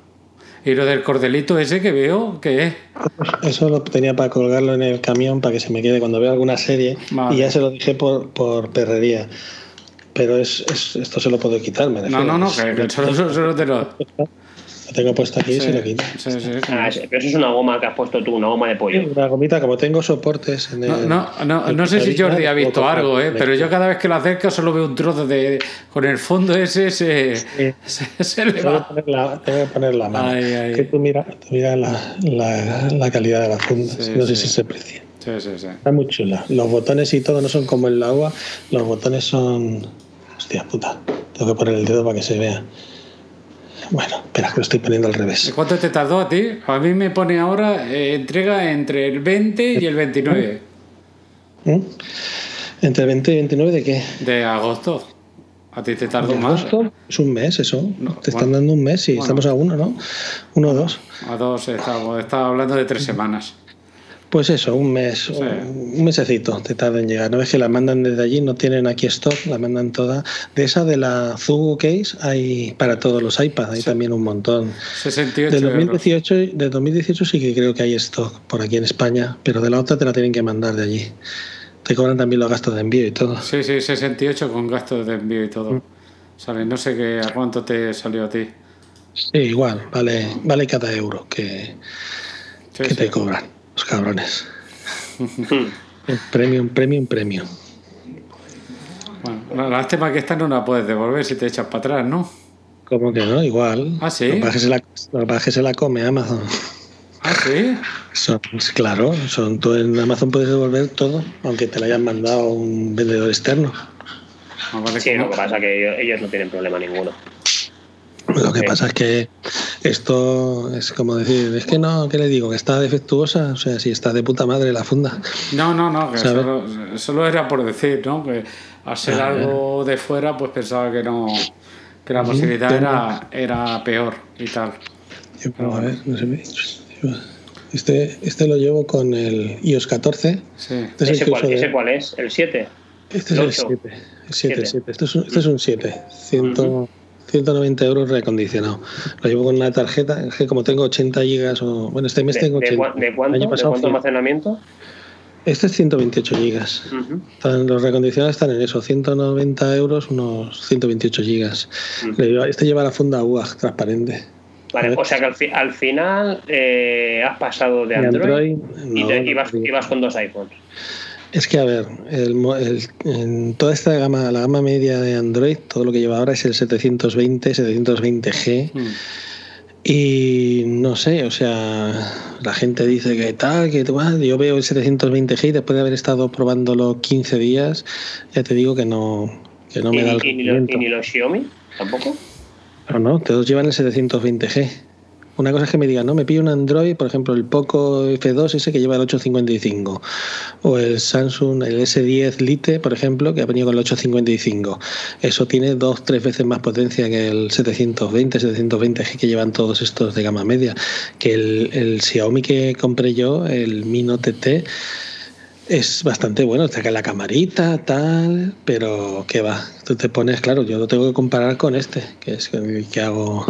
¿Y lo del cordelito ese que veo? ¿Qué es? Eso lo tenía para colgarlo en el camión para que se me quede cuando veo alguna serie y ya se lo dije por, por perrería. Pero es, es, esto se lo puedo quitar, me No, no, no, que, solo, solo, te lo... Lo tengo puesto aquí y se lo quito. Sí, sí, ah, pero eso es una goma que has puesto tú, una goma de pollo. Una gomita, como tengo soportes en el, No, no, no, sé si Jordi ha visto algo, ¿eh? pero yo cada vez que lo acerco solo veo un trozo de. Con el fondo ese se, se, le va. tengo que poner la mano. Que tú mira, mira la, la, la, calidad de la funda. no sé si se aprecia. Sí, sí, sí. Está muy chula. Los botones y todo no son como en la agua. Los botones son. Hostia puta. Tengo que poner el dedo para que se vea. Bueno, espera, que lo estoy poniendo al revés. ¿Cuánto te tardó a ti? A mí me pone ahora eh, entrega entre el 20 y el 29. ¿Mm? ¿Entre el 20 y el 29 de qué? De agosto. ¿A ti te tardó más? Agosto? Es un mes eso. te están dando un mes y estamos a uno, ¿no? Uno o dos. A dos, estaba, estaba hablando de tres semanas. Pues eso, un mes, un mesecito te tarda en llegar. No ves que la mandan desde allí, no tienen aquí stock, la mandan toda. De esa de la Zugo Case hay para todos los iPads, hay también un montón. 68 de 2018, de 2018 sí que creo que hay stock por aquí en España, pero de la otra te la tienen que mandar de allí. Te cobran también los gastos de envío y todo. Sí, sí, 68 con gastos de envío y todo. Mm. No sé qué, a cuánto te salió a ti. Sí, igual, vale, vale cada euro que, que te cobran. Los cabrones. premium, premium, premium. Bueno, la lástima que esta no la puedes devolver si te echas para atrás, ¿no? ¿Cómo que no? Igual. Ah, sí. Lo que se la, que se la come Amazon. Ah, sí. Son, claro, son, tú en Amazon puedes devolver todo, aunque te la hayan mandado un vendedor externo. Ah, sí, lo que pasa es que ellos no tienen problema ninguno. Lo que pasa es que esto es como decir, es que no, ¿qué le digo? Que está defectuosa, o sea, si está de puta madre la funda. No, no, no, que solo, era por decir, ¿no? Que al ser algo de fuera, pues pensaba que no, que la posibilidad era, era peor y tal. a ver, no sé. Este, este lo llevo con el iOS 14. Sí. Este ¿Ese, cuál, ¿Ese cuál es? ¿El 7? Este es el 7. El 7, 7. Este, es un, este es un 7. 100. 190 euros reacondicionado. Lo llevo con una tarjeta, que como tengo 80 gigas, o bueno, este mes tengo 80. ¿De, cuánto, ¿De cuánto almacenamiento? Este es 128 gigas. los recondicionados están en eso, 190 euros, unos 128 gigas. Este lleva la funda UAG transparente. Vale, o sea que al, final eh, has pasado de Android, y, vas, con dos iPhones. Es que, a ver, en toda esta gama, la gama media de Android, todo lo que lleva ahora es el 720, 720G. Mm. Y no sé, o sea, la gente dice que tal, que yo veo el 720G y después de haber estado probándolo 15 días, ya te digo que no, que no me da el ¿Y, ni los Xiaomi tampoco? No, no, todos llevan el 720G. Una cosa es que me digan, no, me pillo un Android, por ejemplo, el Poco F2 ese que lleva el 855, o el Samsung, el S10 Lite, por ejemplo, que ha venido con el 855. Eso tiene dos, tres veces más potencia que el 720, 720G que llevan todos estos de gama media. Que el, Xiaomi que compré yo, el Mi Note T, es bastante bueno, saca la camarita, tal, pero ¿qué va? Tú te pones, claro, yo lo tengo que comparar con este, que es el que hago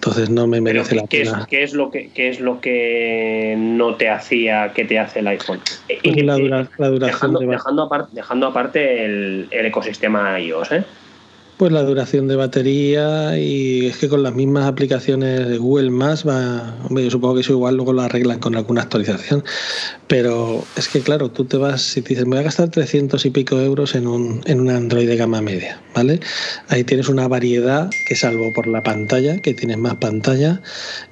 entonces no me merece la pena. Es, ¿qué, es lo que, ¿Qué es lo que no te hacía que te hace el iPhone? Pues la, duración dejando, dejando, aparte, dejando aparte el, el ecosistema iOS, ¿eh? Pues la duración de batería y es que con las mismas aplicaciones de Google Más va, hombre, yo supongo que eso igual luego lo arreglan con alguna actualización, pero es que claro, tú te vas, si te dices, me voy a gastar 300 y pico euros en un, en un Android de gama media, ¿vale? Ahí tienes una variedad que salvo por la pantalla, que tienes más pantalla,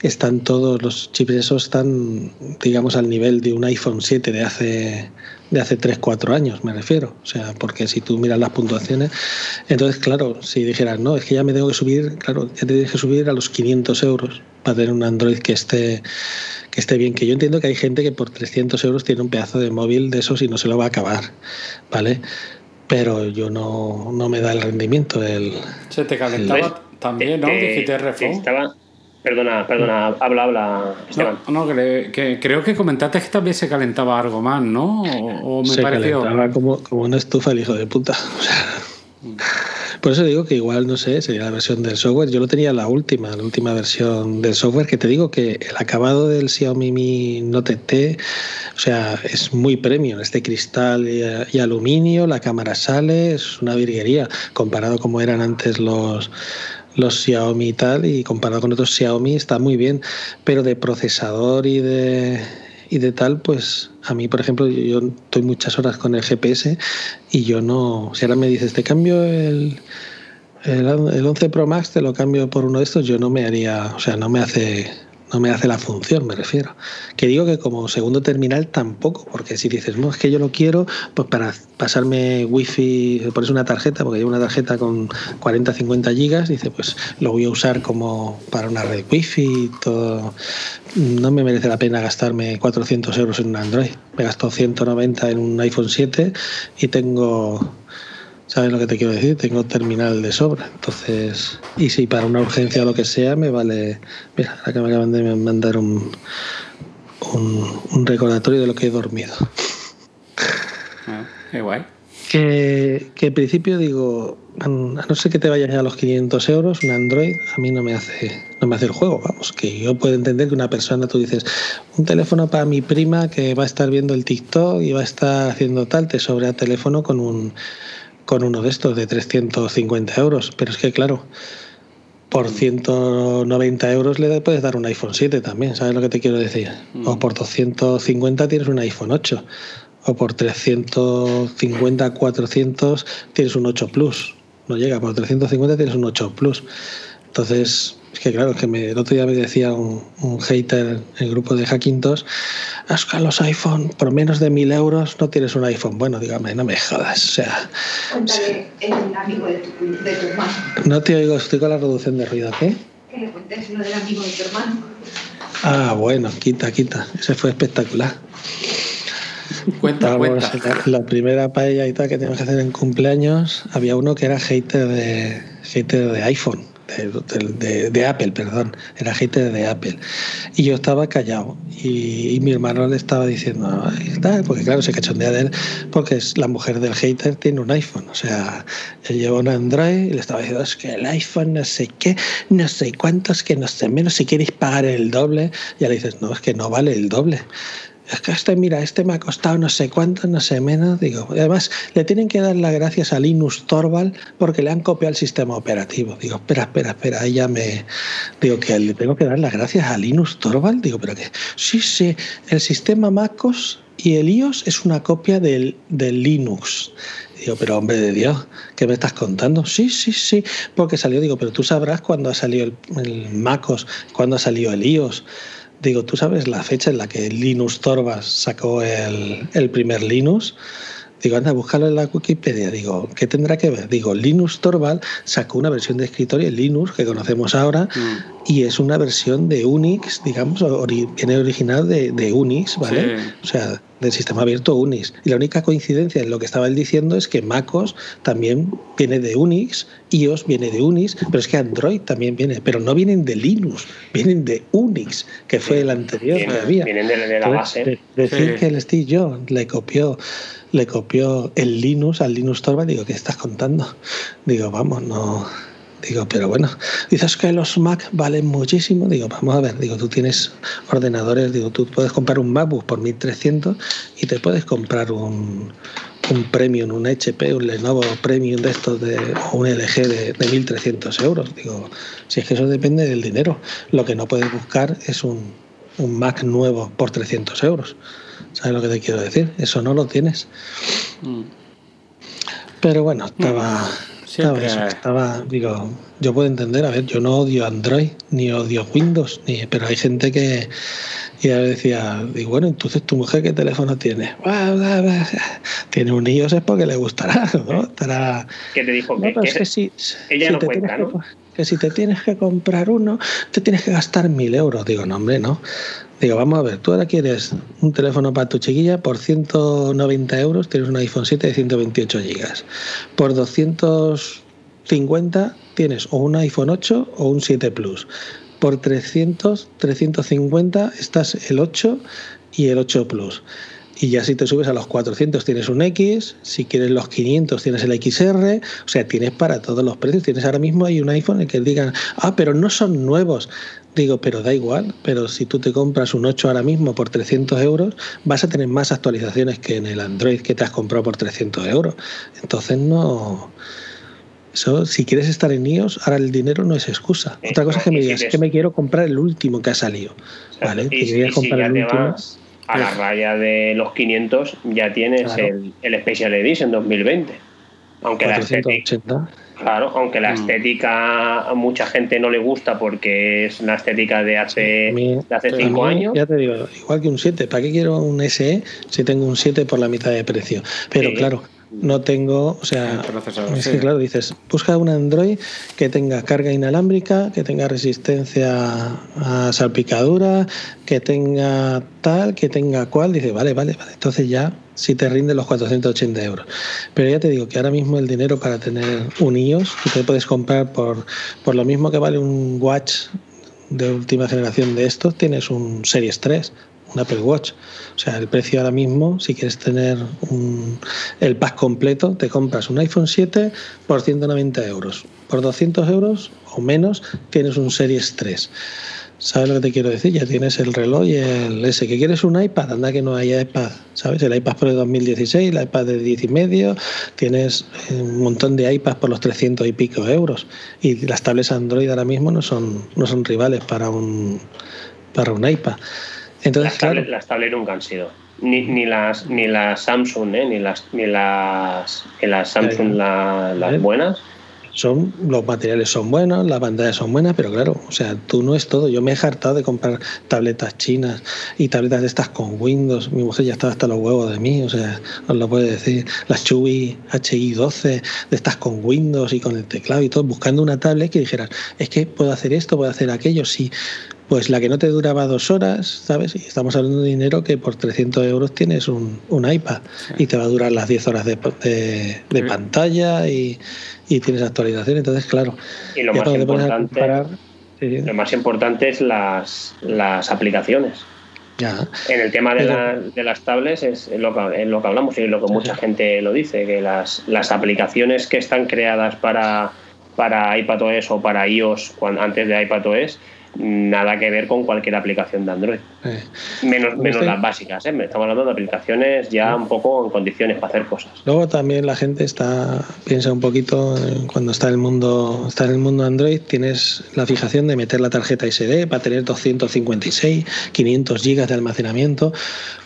están todos los chips esos están, digamos, al nivel de un iPhone 7 de hace de hace 3, 4 años, me refiero. O sea, porque si tú miras las puntuaciones, entonces, claro, si dijeras, no, es que ya me tengo que subir, claro, ya te tienes que subir a los 500 euros para tener un Android que esté, que esté bien. Que yo entiendo que hay gente que por 300 euros tiene un pedazo de móvil de esos y no se lo va a acabar, ¿vale? Pero yo no, no me da el rendimiento. El, se te calentaba también, ¿no? Eh, Dijiste Estaba Perdona, perdona, habla, habla, Esteban. No, que, creo que comentaste que también se calentaba algo más, ¿no? O, me se calentaba como, como una estufa el hijo de puta. por eso digo que igual, no sé, sería la versión del software. Yo lo tenía la última, la última versión del software, que te digo que el acabado del Xiaomi Mi Note T, o sea, es muy premium. Este cristal y, y aluminio, la cámara sale, es una virguería comparado como eran antes los los Xiaomi y tal, y comparado con otros Xiaomi está muy bien, pero de procesador y de, y de tal, pues a mí, por ejemplo, yo, estoy muchas horas con el GPS y yo no, si ahora me dices, te cambio el, el, el 11 Pro Max, te lo cambio por uno de estos, yo no me haría, o sea, no me hace no me hace la función, me refiero. Que digo que como segundo terminal tampoco, porque si dices, no, es que yo lo quiero, pues para pasarme wifi, pones una tarjeta, porque llevo una tarjeta con 40, 50 gigas, dice, pues lo voy a usar como para una red wifi todo. No me merece la pena gastarme 400 euros en un Android. Me gasto 190 en un iPhone 7 y tengo ¿Sabes lo que te quiero decir? Tengo terminal de sobra. Entonces, y si para una urgencia o lo que sea, me vale. Mira, ahora que me acaban de mandar un, un, recordatorio de lo que he dormido. Ah, qué guay. Que, que en principio digo, a no ser que te vayas a los 500 euros, un Android, a mí no me hace no me hace el juego, vamos, que yo puedo entender que una persona, tú dices, un teléfono para mi prima que va a estar viendo el TikTok y va a estar haciendo tal, te sobra teléfono con un con uno de estos de 350 euros. Pero es que, claro, por 190 euros le puedes dar un iPhone 7 también, ¿sabes lo que te quiero decir? O mm. por 250 tienes un iPhone 8. O por 350, 400 tienes un 8 Plus. No llega, por 350 tienes un 8 Plus. Entonces, es que claro, que me, el otro día me decía un, hater en el grupo de Hackintosh, es que los iPhone por menos de mil euros no tienes un iPhone. Bueno, dígame, no me jodas. O sea, Cuéntale el amigo de tu, de tu hermano. No te oigo, estoy con la reducción de ruido, ¿qué? Que le cuentes lo del amigo de tu hermano. Ah, bueno, quita, quita. Ese fue espectacular. Cuenta, cuenta. La, primera paella y tal que teníamos que hacer en cumpleaños, había uno que era hater de, hater de iPhone de, de, Apple, perdón, era hater de Apple. Y yo estaba callado y, mi hermano le estaba diciendo, porque claro, se cachondea de él, porque es la mujer del hater tiene un iPhone, o sea, él lleva un Android y le estaba diciendo, es que el iPhone no sé qué, no sé cuántos, que no sé menos, si queréis pagar el doble, ya le dices, no, es que no vale el doble es que este, mira, este me ha costado no sé cuánto, no sé menos. Digo, además, le tienen que dar las gracias a Linus Torvald porque le han copiado el sistema operativo. Digo, espera, espera, espera, ya me. Digo, que le tengo que dar las gracias a Linus Torvald. Digo, pero que. Sí, sí, el sistema MacOS y el iOS es una copia del, del Linux. Digo, pero hombre de Dios, ¿qué me estás contando? Sí, sí, sí, porque salió, digo, pero tú sabrás cuándo ha salido el, el MacOS, cuándo ha salido el iOS. Digo, ¿tú sabes la fecha en la que Linus Torvalds sacó el, el primer Linux? Digo, anda, búscalo en la Wikipedia. Digo, ¿qué tendrá que ver? Digo, Linux Torvald sacó una versión de escritorio, Linux, que conocemos ahora, mm. Y es una versión de Unix, digamos, viene original de, de Unix, ¿vale? O sea, del sistema abierto Unix. Y la única coincidencia en lo que estaba él diciendo es que MacOS también viene de Unix, iOS viene de Unix, pero es que Android también viene, pero no vienen de Linux, vienen de Unix, que fue el anterior que había. Vienen de, la base. decir que el Steve Jobs le copió le copió el Linux al Linux Torvald, digo, ¿qué estás contando? Digo, vamos, no Digo, pero bueno, dices que los Mac valen muchísimo. Digo, vamos a ver, digo, tú tienes ordenadores, digo, tú puedes comprar un MacBook por 1300 y te puedes comprar un, un Premium, un HP, un Lenovo Premium de estos, de, o un LG de, de 1300 euros. Digo, si es que eso depende del dinero. Lo que no puedes buscar es un, un Mac nuevo por 300 euros. ¿Sabes lo que te quiero decir? Eso no lo tienes. Mm. Pero bueno, estaba. Claro, eso, estaba, digo, yo puedo entender, a ver, yo no odio Android, ni odio Windows, ni, pero hay gente que, y decía, digo, bueno, entonces tu mujer qué teléfono tiene? Tiene un iOS es porque le gustará, ¿no? Estará... ¿Qué te dijo? que, que, si, ella no cuenta, ¿no? Que, si te tienes que comprar uno, te tienes que gastar mil euros. Digo, no, hombre, no. Digo, vamos a ver, tú ahora quieres un teléfono para tu chiquilla por 190 euros, tienes un iPhone 7 de 128 gigas. Por 250 tienes o un iPhone 8 o un 7 Plus por 300, 350 estás el 8 y el 8 Plus. Y ya si te subes a los 400 tienes un X, si quieres los 500 tienes el XR, o sea, tienes para todos los precios. Tienes ahora mismo hay un iPhone en el que digan, ah, pero no son nuevos. Digo, pero da igual, pero si tú te compras un 8 ahora mismo por 300 euros, vas a tener más actualizaciones que en el Android que te has comprado por 300 euros. Entonces no si quieres estar en iOS, ahora el dinero no es excusa. Otra cosa es que me digas, que me quiero comprar el último que ha salido. ¿vale? Y, si, comprar el último, a la raya de los 500, ya tienes el, el, Special Edition 2020. Aunque la estética, claro, aunque la mm. estética a mucha gente no le gusta porque es una estética de hace, de hace cinco años. Ya te digo, igual que un 7, ¿para qué quiero un SE si tengo un 7 por la mitad de precio? Pero claro, no tengo, o sea, es que claro, dices, busca un Android que tenga carga inalámbrica, que tenga resistencia a salpicadura, que tenga tal, que tenga cual, dice, vale, vale, vale, entonces ya si te rinde los 480 euros. Pero ya te digo que ahora mismo el dinero para tener un iOS, que te puedes comprar por, por lo mismo que vale un Watch de última generación de estos, tienes un Series 3 un Apple Watch. O sea, el precio ahora mismo, si quieres tener el pack completo, te compras un iPhone 7 por 190 euros. Por 200 euros o menos tienes un Series 3. ¿Sabes lo que te quiero decir? Ya tienes el reloj y el ese. ¿Que quieres un iPad? Anda que no hay iPad. ¿Sabes? El iPad Pro de 2016, el iPad de 10 y medio. Tienes eh, un montón de iPads por los 300 y pico euros. Y las tablets Android ahora mismo no son, no son rivales para un, para un iPad las, tablets, nunca han sido. Ni, ni, las ni las Samsung, ¿eh? ni las ni las, las Samsung las buenas. Son, los materiales son buenos, las pantallas son buenas, pero claro, o sea, tú no es todo. Yo me he hartado de comprar tabletas chinas y tabletas de estas con Windows. Mi mujer ya estaba hasta los huevos de mí, o sea, os lo puede decir. Las Chewy HI12, de estas con Windows y con el teclado y todo, buscando una tablet que dijeran, es que puedo hacer esto, puedo hacer aquello. Sí, pues la que no te duraba dos horas, ¿sabes? Y estamos hablando de dinero que por 300 euros tienes un, iPad y te va a durar las 10 horas de, de, pantalla y, tienes actualización. Entonces, claro, y lo, más importante, lo más importante es las, las aplicaciones. Ya. En el tema de, de, las tablets es lo, que, lo que hablamos y lo que mucha gente lo dice, que las, las aplicaciones que están creadas para, para iPadOS o para iOS cuando, antes de iPadOS nada que ver con cualquier aplicación de Android. Eh. Menos, menos las básicas, ¿eh? estamos hablando de aplicaciones ya un poco en condiciones para hacer cosas. Luego también la gente está piensa un poquito cuando está en el mundo está en el mundo Android tienes la fijación de meter la tarjeta SD para tener 256, 500 gigas de almacenamiento,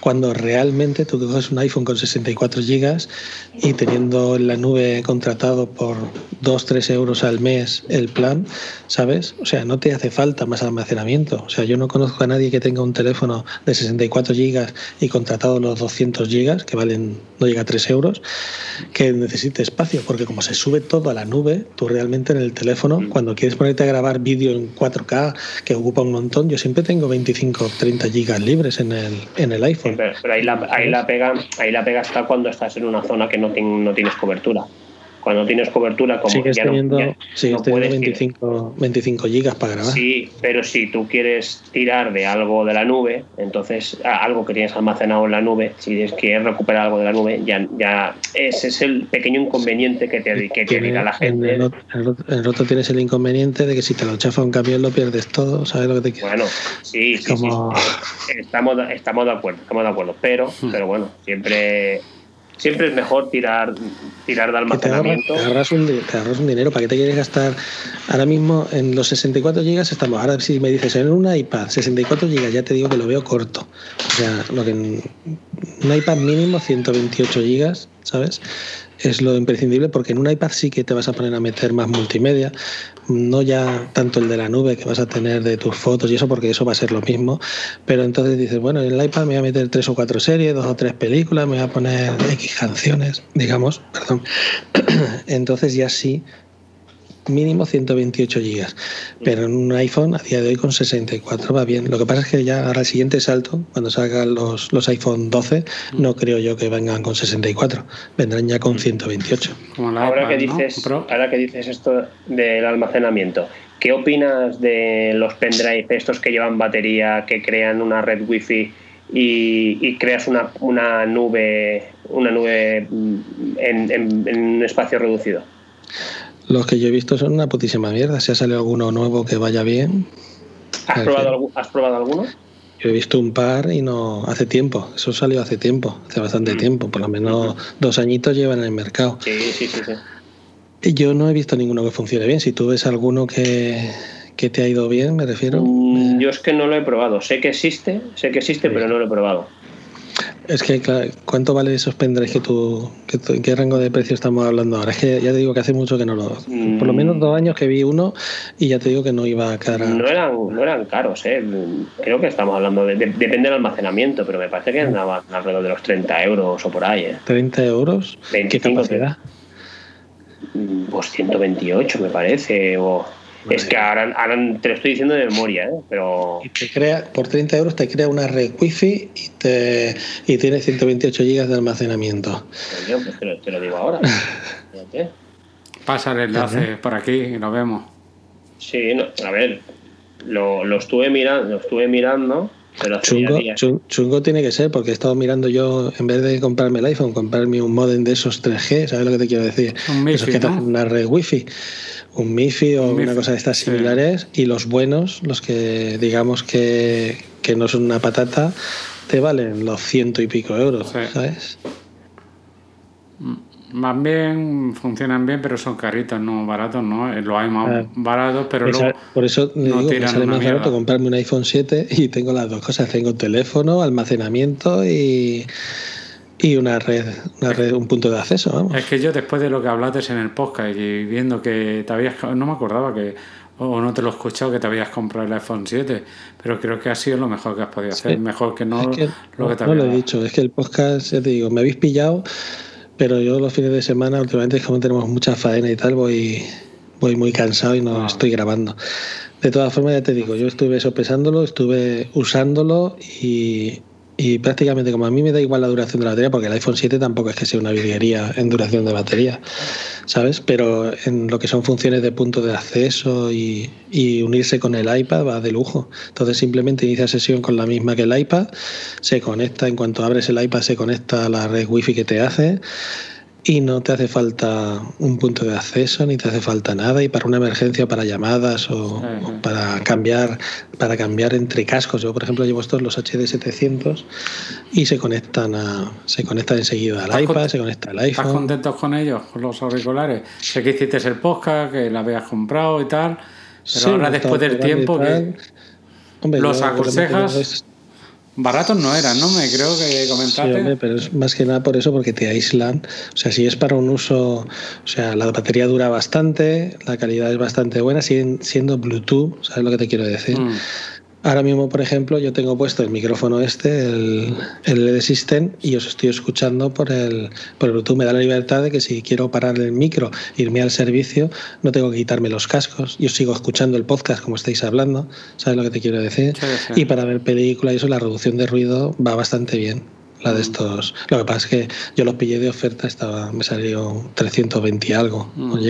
cuando realmente tú coges un iPhone con 64 gigas y teniendo en la nube contratado por 2, 3 euros al mes el plan, ¿sabes? O sea, no te hace falta más almacenamiento. O sea, yo no conozco a nadie que tenga un teléfono de 64 gigas y contratado los 200 gigas, que valen, no llega a 3 euros, que necesite espacio, porque como se sube todo a la nube, tú realmente en el teléfono, mm. cuando quieres ponerte a grabar vídeo en 4K, que ocupa un montón, yo siempre tengo 25 o 30 gigas libres en el, en el iPhone. pero, ahí, la, ahí, la pega, ahí la pega está cuando estás en una zona que no, no tienes cobertura cuando tienes cobertura como sigues ya teniendo, no, sigues teniendo 25, 25 gigas para grabar. Sí, pero si tú quieres tirar de algo de la nube, entonces algo que tienes almacenado en la nube, si quieres recuperar algo de la nube, ya, ya ese es el pequeño inconveniente que te, que te dirá la gente. En el, otro, tienes el inconveniente de que si te lo chafa un camión lo pierdes todo, ¿sabes lo que te quiero? Bueno, sí, sí, sí, Estamos, estamos de acuerdo, estamos de acuerdo, pero, hmm. pero bueno, siempre siempre es mejor tirar, tirar de almacenamiento. Te ahorras, un, un, dinero. ¿Para qué te quieres gastar? Ahora mismo en los 64 gigas estamos. Ahora, si me dices en un iPad 64 gigas, ya te digo que lo veo corto. O sea, lo que un iPad mínimo 128 gigas, ¿sabes? Es lo imprescindible porque en un iPad sí que te vas a poner a meter más multimedia, no ya tanto el de la nube que vas a tener de tus fotos y eso, porque eso va a ser lo mismo, pero entonces dices, bueno, en el iPad me voy a meter tres o cuatro series, dos o tres películas, me voy a poner X canciones, digamos, perdón. Entonces ya sí mínimo 128 gigas. Pero en un iPhone a día de hoy con 64 va bien. Lo que pasa es que ya ahora el siguiente salto, cuando salgan los, los iPhone 12, no creo yo que vengan con 64. Vendrán ya con 128. ahora, que dices, ahora que dices esto del almacenamiento, ¿qué opinas de los pendrive estos que llevan batería, que crean una red wifi y, creas una, una nube una nube en un espacio reducido? Los que yo he visto son una putísima mierda. Si ha salido alguno nuevo que vaya bien. ¿Has, probado, ¿has probado alguno? Yo he visto un par y no hace tiempo. Eso salió hace tiempo, hace bastante mm. tiempo. Por lo menos dos añitos llevan en el mercado. Sí, sí, sí, sí. Yo no he visto ninguno que funcione bien. Si tú ves alguno que, que te ha ido bien, me refiero. Mm, yo es que no lo he probado. Sé que existe, sé que existe, pero no lo he probado. Es que, claro, ¿cuánto vale esos pendrives que tú, que ¿En qué rango de precio estamos hablando ahora? Es que ya te digo que hace mucho que no lo. Por lo menos dos años que vi uno y ya te digo que no iba a cara. No eran, no eran caros, ¿eh? Creo que estamos hablando. De, depende del almacenamiento, pero me parece que andaban alrededor de los 30 euros o por ahí, ¿eh? ¿30 euros? ¿Qué capacidad? Pues 128, me parece, o. Es que ahora, te lo estoy diciendo de memoria, ¿eh? pero... te crea, por 30 euros te crea una red wifi y, te, y tiene 128 gigas de almacenamiento. Pues yo pues te, lo, digo ahora. Pasa el enlace por aquí y lo vemos. Sí, a ver, lo, lo, estuve mirando, lo estuve mirando, pero chungo, chungo tiene que ser, porque he estado mirando yo, en vez de comprarme el iPhone, comprarme un modem de esos 3G, ¿sabes lo que te quiero decir? Un Esos que una red wifi. Un MIFI o una cosa de estas similares y los buenos, los que digamos que, no son una patata, te valen los ciento y pico euros, ¿sabes? Más bien funcionan bien, pero son caritos, no baratos, ¿no? Eh, lo hay más ah. baratos, pero luego. Por eso digo que sale más barato comprarme un iPhone 7 y tengo las dos cosas: tengo teléfono, almacenamiento y y una red, una red, un punto de acceso. Vamos. Es que yo después de lo que hablaste en el podcast y viendo que te habías, no me acordaba que, o no te lo he escuchado que te habías comprado el iPhone 7, pero creo que ha sido lo mejor que has podido hacer, mejor que no lo que te No lo he dicho, es que el podcast, ya te digo, me habéis pillado, pero yo los fines de semana, últimamente como tenemos mucha faena y tal, voy, voy muy cansado y no ah. estoy grabando. De todas formas, ya te digo, yo estuve sopesándolo, estuve usándolo y, y prácticamente como a mí me da igual la duración de la batería, porque el iPhone 7 tampoco es que sea una virguería en duración de batería, ¿sabes? Pero en lo que son funciones de punto de acceso y, y unirse con el iPad va de lujo. Entonces simplemente inicia sesión con la misma que el iPad, se conecta, en cuanto abres el iPad se conecta a la red wifi que te hace y no te hace falta un punto de acceso ni te hace falta nada y para una emergencia para llamadas o, para cambiar para cambiar entre cascos. Yo por ejemplo llevo estos los HD 700 y se conectan a se conectan enseguida al iPad se conecta al iPhone. ¿Estás contentos con ellos con los auriculares sé que hiciste el podcast que lo habías comprado y tal pero ahora después del tiempo que los aconsejas Baratos no eran, ¿no? Me creo que comentaste. Sí, hombre, pero es más que nada por eso, porque te aíslan. O sea, si es para un uso, o sea, la batería dura bastante, la calidad es bastante buena, siguen siendo Bluetooth, ¿sabes lo que te quiero decir? Mm. Ahora mismo, por ejemplo, yo tengo puesto el micrófono este, el, el LED System, y os estoy escuchando por el, por el Bluetooth. Me da la libertad de que si quiero parar el micro, irme al servicio, no tengo que quitarme los cascos. Yo sigo escuchando el podcast como estáis hablando, ¿sabes lo que te quiero decir? Y para ver películas y eso, la reducción de ruido va bastante bien. La de mm. estos. Lo que pasa es que yo los pillé de oferta, estaba, me salió 320 y algo, no mm.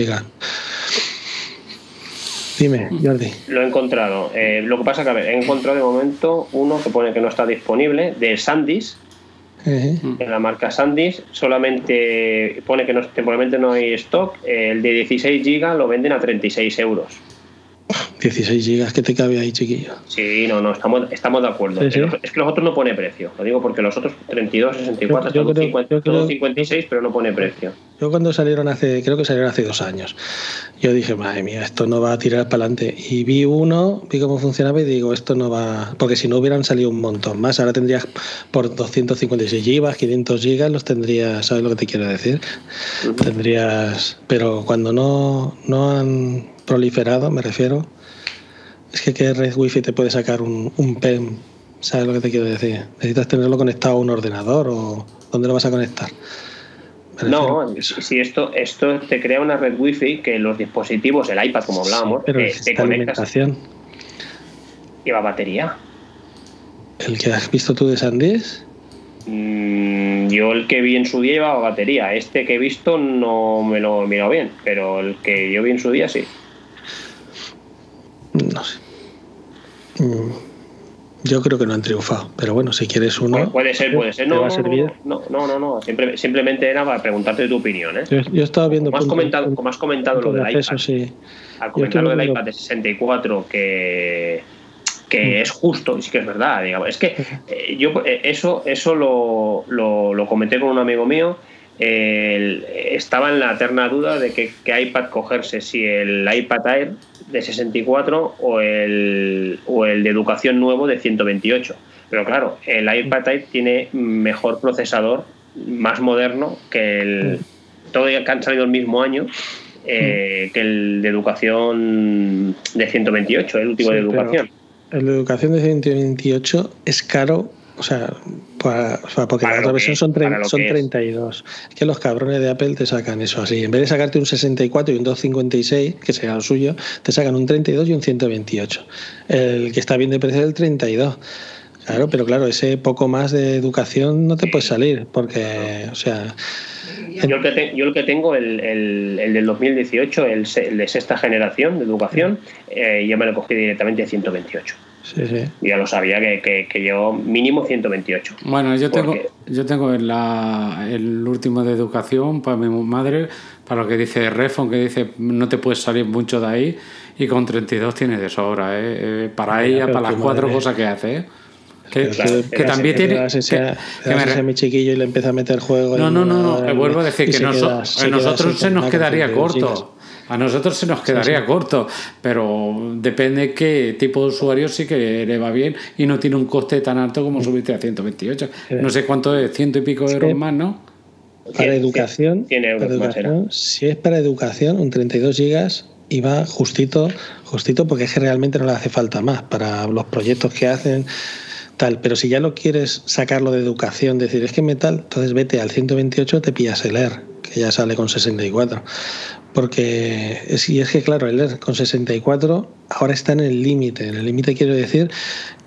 Dime, Jordi. Lo he encontrado. Eh, lo que pasa es que, he encontrado de momento uno que pone que no está disponible, de Sandys, en la marca Sandys. Solamente pone que no, temporalmente no hay stock. El de 16 GB lo venden a 36 euros. 16 gigas que te cabe ahí, chiquillo. Sí, no, no, estamos, estamos de acuerdo. Es que los otros no pone precio. Lo digo porque los otros 32, 64, yo, yo 56, pero no pone precio. Yo cuando salieron hace, creo que salieron hace dos años, yo dije, madre mía, esto no va a tirar para adelante. Y vi uno, vi cómo funcionaba y digo, esto no va. Porque si no hubieran salido un montón más, ahora tendrías por 256 gigas, 500 gigas, los tendrías, ¿sabes lo que te quiero decir? Tendrías. Pero cuando no, no han proliferado, me refiero es que ¿qué red wifi te puede sacar un, un PEM? ¿Sabes lo que te quiero decir? ¿Necesitas tenerlo conectado a un ordenador o dónde lo vas a conectar? No, si esto, esto te crea una red wifi que los dispositivos, el iPad como hablábamos, pero eh, te conectas. Lleva batería. ¿El que has visto tú de Sandisk? Mm, yo el que vi en su día llevaba batería. Este que he visto no me lo he mirado bien, pero el que yo vi en su día sí. No sé. Mm, yo creo que no han triunfado, pero bueno, si quieres uno. puede ser, puede ser. No, no, no, no, no, simplemente era para preguntarte tu opinión. ¿eh? Yo, estaba viendo. Como has comentado, como has comentado lo del iPad. Sí. Al comentar lo del iPad de 64, que, que mm. es justo, y sí que es verdad. Digamos. Es que eh, yo eh, eso, eso lo, lo, lo comenté con un amigo mío estaba en la eterna duda de que, iPad cogerse, si el iPad Air de 64 o el, o el de educación nuevo de 128. Pero claro, el iPad Air tiene mejor procesador, más moderno que el. Todo que han salido el mismo año. Eh, que el de educación de 128, el último de educación. El de educación de 128 es caro o sea, porque la otra versión son, son 32. Es. que los cabrones de Apple te sacan eso así. En vez de sacarte un 64 y un 256, que sea lo suyo, te sacan un 32 y un 128. El que está bien de precio es el 32. Claro, pero claro, ese poco más de educación no te puede salir, porque, o sea... Yo el que, yo el que tengo, el, el, el del 2018, el, de sexta generación de educación, eh, yo me lo cogí directamente de 128. Sí, sí. Ya lo sabía que, que, yo mínimo 128. Bueno, yo tengo, yo tengo el, el último de educación para mi madre, para lo que dice Refon, que dice no te puedes salir mucho de ahí, y con 32 tienes de sobra, ¿eh? eh para ella, para las cuatro cosas que hace. ¿eh? Que, que, también tiene. Que, me... a mi chiquillo y le empieza a meter juego. No, no, no, no, vuelvo a decir que a nosotros se nos quedaría corto. A nosotros se nos quedaría corto, pero depende qué tipo de usuario sí que le va bien y no tiene un coste tan alto como subirte a 128. No sé cuánto es, ciento y pico euros más, ¿no? Para educación, si es para educación, un 32 gigas y va justito, justito porque es que realmente no le hace falta más para los proyectos que hacen tal, pero si ya lo quieres sacarlo de educación, decir es que metal, entonces vete al 128, te pillas el Air, que ya sale con 64. Porque, y es que claro, Air con 64 ahora está en el límite. En el límite quiero decir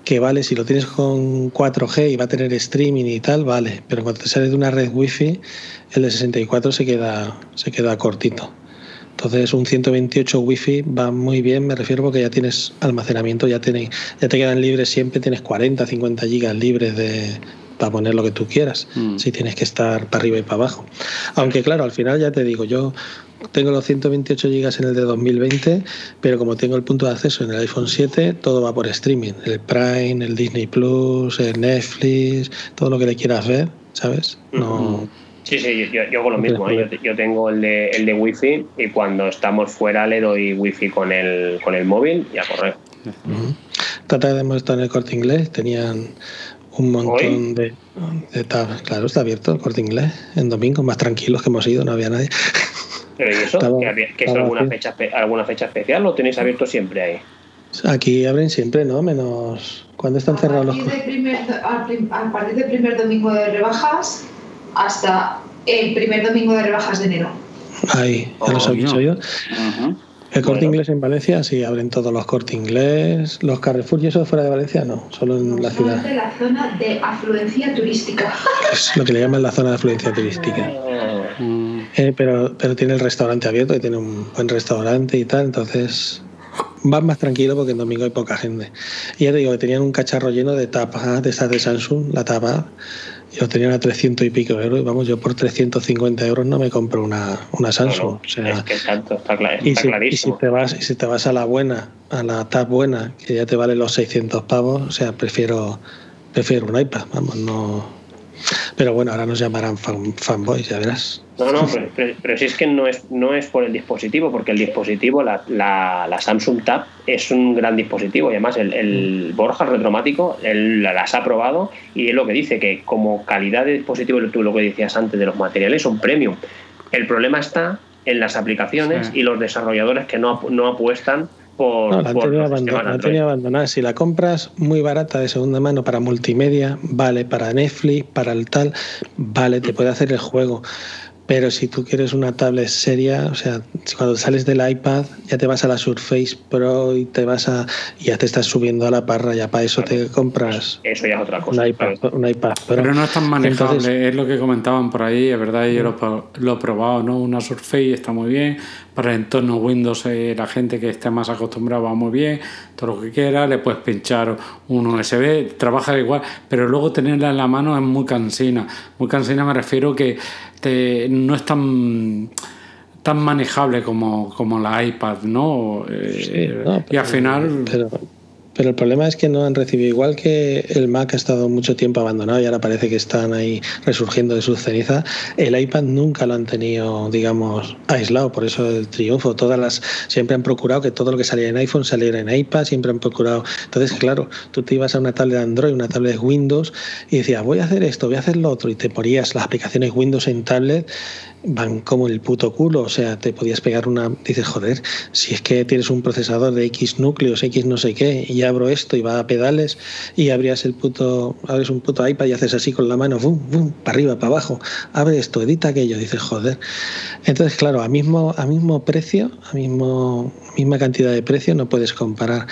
que vale, si lo tienes con 4G y va a tener streaming y tal, vale. Pero cuando te sale de una red wifi, el de 64 se queda, se queda cortito. Entonces un 128 wifi va muy bien, me refiero porque ya tienes almacenamiento, ya, tiene, ya te quedan libres siempre, tienes 40, 50 gigas libres de, para poner lo que tú quieras, mm. si tienes que estar para arriba y para abajo. Aunque claro, al final ya te digo, yo tengo los 128 gigas en el de 2020, pero como tengo el punto de acceso en el iPhone 7, todo va por streaming. El Prime, el Disney Plus, el Netflix, todo lo que le quieras ver, ¿sabes? No. Sí, sí, yo, yo hago lo mismo. ¿eh? Yo, tengo el de, el de Wi-Fi y cuando estamos fuera le doy Wi-Fi con el, con el móvil y a correr. Trata de mostrar en el corte inglés, tenían un montón de, de tabs. Claro, está abierto el corte inglés en domingo, más tranquilos que hemos ido, no había nadie. Pero ¿y eso? ¿Que, es alguna fecha, alguna fecha especial o tenéis abierto siempre ahí? Aquí abren siempre, ¿no? Menos cuando están cerrados los. a partir del primer domingo de rebajas hasta el primer domingo de rebajas de enero. Ahí, ya los he dicho yo. El corte inglés en Valencia sí abren todos los corte inglés, los Carrefour y eso fuera de Valencia no, solo en la ciudad. de la zona de afluencia turística. Es lo que le llaman la zona de afluencia turística. Mm. Eh, pero, pero tiene el restaurante abierto y tiene un buen restaurante y tal, entonces vas más tranquilo porque en domingo hay poca gente. Y ya te digo que tenían un cacharro lleno de tapas de estas de Samsung, la tapa, y lo tenían a 300 y pico euros. Y vamos, yo por 350 euros no me compro una, una Samsung. es que tanto, está, y, si, y, si, te vas, y si te vas a la buena, a la tab buena, que ya te vale los 600 pavos, o sea, prefiero, prefiero un iPad, vamos, no pero bueno, ahora nos llamarán fanboys, ya verás. No, no, pero, si es que no es, no es por el dispositivo, porque el dispositivo, la, la, Samsung Tab, es un gran dispositivo y además el, el Borja retromático él las ha probado y es lo que dice, que como calidad de dispositivo, tú lo que decías antes de los materiales, son premium. El problema está en las aplicaciones y los desarrolladores que no, no apuestan no, la han tenido abandonada. Si la compras muy barata de segunda mano para multimedia, vale, para Netflix, para el tal, vale, te puede hacer el juego. Pero si tú quieres una tablet seria, o sea, cuando sales del iPad ya te vas a la Surface Pro y te vas a ya te estás subiendo a la parra, ya para eso te compras. Eso ya es otra cosa. Un iPad, un iPad Pero no es tan manejable, es lo que comentaban por ahí, es verdad, yo lo, lo, he probado, ¿no? Una Surface está muy bien, para el entorno Windows eh, la gente que esté más acostumbrada va muy bien, todo lo que quiera, le puedes pinchar un USB, trabaja igual, pero luego tenerla en la mano es muy cansina. Muy cansina me refiero que te, no es tan tan manejable como, como la iPad, ¿no? Eh, y al final... Pero el problema es que no han recibido, igual que el Mac ha estado mucho tiempo abandonado y ahora parece que están ahí resurgiendo de su ceniza, el iPad nunca lo han tenido, digamos, aislado, por eso el triunfo. Todas las, siempre han procurado que todo lo que salía en iPhone saliera en iPad, siempre han procurado. Entonces, claro, tú te ibas a una tablet de Android, una tablet de Windows y decías, voy a hacer esto, voy a hacer lo otro, y te ponías las aplicaciones Windows en tablet van como el puto culo. O sea, te podías pegar una. Dices, joder, si es que tienes un procesador de X núcleos, X no sé qué, y abro esto y va a pedales, y abrías el puto. Abres un puto iPad y haces así con la mano, bum, bum, para arriba, para abajo. Abre esto, edita aquello. Dices, joder. Entonces, claro, a mismo, a mismo precio, a mismo, misma cantidad de precio, no puedes comparar.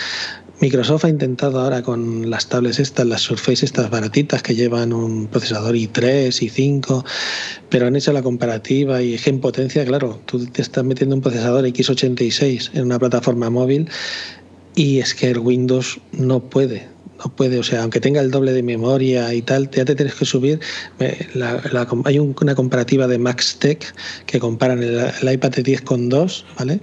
Microsoft ha intentado ahora con las tablets estas, las Surface estas baratitas que llevan un procesador i3, i5, pero han hecho la comparativa y es en potencia, claro, tú te estás metiendo un procesador x86 en una plataforma móvil y es que el Windows no puede, no puede, o sea, aunque tenga el doble de memoria y tal, ya te tienes que subir. hay una comparativa de MaxTech que comparan el, iPad de 10 con 2, ¿vale?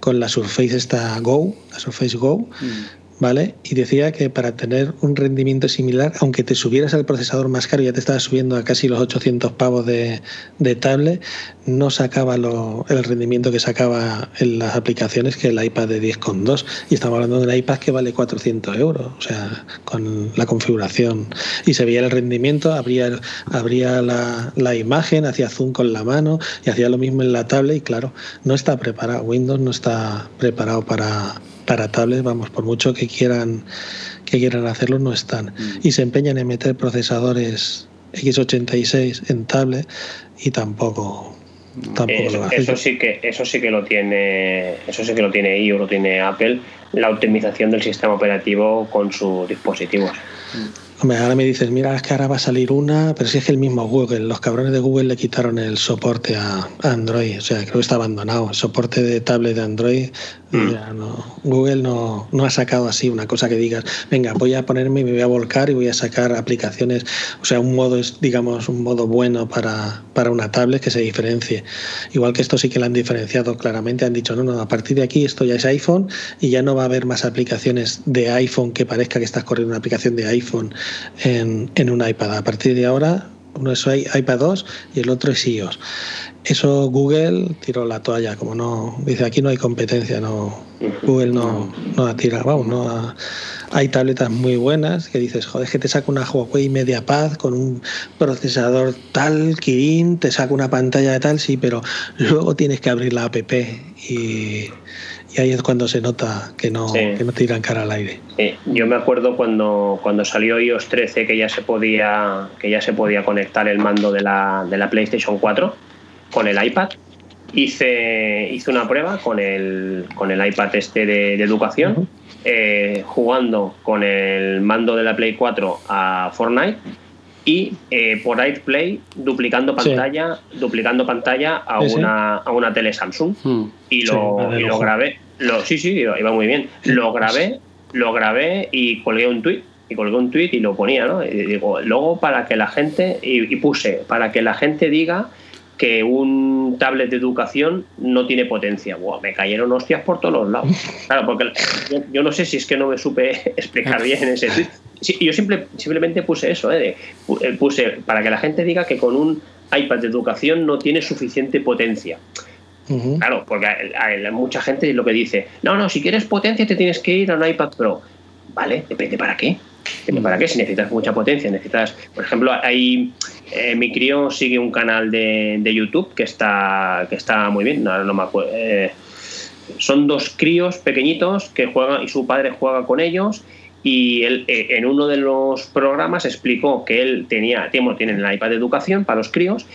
Con la Surface esta Go, la Surface Go. Mm. ¿Vale? Y decía que para tener un rendimiento similar, aunque te subieras al procesador más caro, ya te estabas subiendo a casi los 800 pavos de, de tablet, no sacaba lo, el rendimiento que sacaba en las aplicaciones que el iPad de 10,2. Y estamos hablando de un iPad que vale 400 euros, o sea, con la configuración. Y se veía el rendimiento, abría, abría la, la imagen, hacía zoom con la mano y hacía lo mismo en la tablet. Y claro, no está preparado, Windows no está preparado para para tablets, vamos, por mucho que quieran que quieran hacerlo, no están. Mm. Y se empeñan en meter procesadores x86 en tablet y tampoco tampoco eso, lo Eso sí que eso sí que lo tiene eso sí que lo tiene iOS, lo tiene Apple, la optimización del sistema operativo con sus dispositivos. Hombre, ahora me dices, mira, es que ahora va a salir una, pero si es que el mismo Google, los cabrones de Google le quitaron el soporte a Android, o sea, creo que está abandonado. El soporte de tablet de Android, mm. Google no, no, ha sacado así una cosa que digas, venga, voy a ponerme, me voy a volcar y voy a sacar aplicaciones, o sea, un modo, digamos, un modo bueno para, para una tablet que se diferencie. Igual que esto sí que lo han diferenciado claramente, han dicho, no, no, a partir de aquí esto ya es iPhone y ya no va a haber más aplicaciones de iPhone que parezca que estás corriendo una aplicación de iPhone en, en un iPad. A partir de ahora, uno es iPad 2 y el otro es iOS. Eso Google tiró la toalla, como no, dice aquí no hay competencia, no, Google no, no la tira, vamos, no hay tabletas muy buenas que dices, joder, que te saca una Huawei MediaPad con un procesador tal, Kirin, te saca una pantalla de tal, sí, pero luego tienes que abrir la app y y ahí es cuando se nota que no, que no tiran cara al aire. Yo me acuerdo cuando, cuando salió iOS 13 que ya se podía que ya se podía conectar el mando de la, de la PlayStation 4 con el iPad. Hice, hice una prueba con el, con el iPad este de, educación, eh, jugando con el mando de la Play 4 a Fortnite y eh, por AirPlay duplicando pantalla, duplicando pantalla a una, a una tele Samsung. Hmm. Y, lo, y lo grabé Lo, sí, sí, iba muy bien. Lo grabé, lo grabé y colgué un tweet y colgué un tweet y lo ponía, ¿no? Y digo, luego para que la gente, y, puse, para que la gente diga que un tablet de educación no tiene potencia. Buah, me cayeron hostias por todos los lados. Claro, porque yo, no sé si es que no me supe explicar bien en ese tweet. yo simple, simplemente puse eso, ¿eh? eh puse para que la gente diga que con un iPad de educación no tiene suficiente potencia. Claro, porque hay, mucha gente lo que dice, no, no, si quieres potencia te tienes que ir a un iPad Pro. Vale, depende para qué. ¿Para qué? Si necesitas mucha potencia, necesitas, por ejemplo, hay eh, mi crío sigue un canal de, YouTube que está que está muy bien, no, me acuerdo. Eh, son dos críos pequeñitos que juegan y su padre juega con ellos y él eh, en uno de los programas explicó que él tenía, tiene el iPad de educación para los críos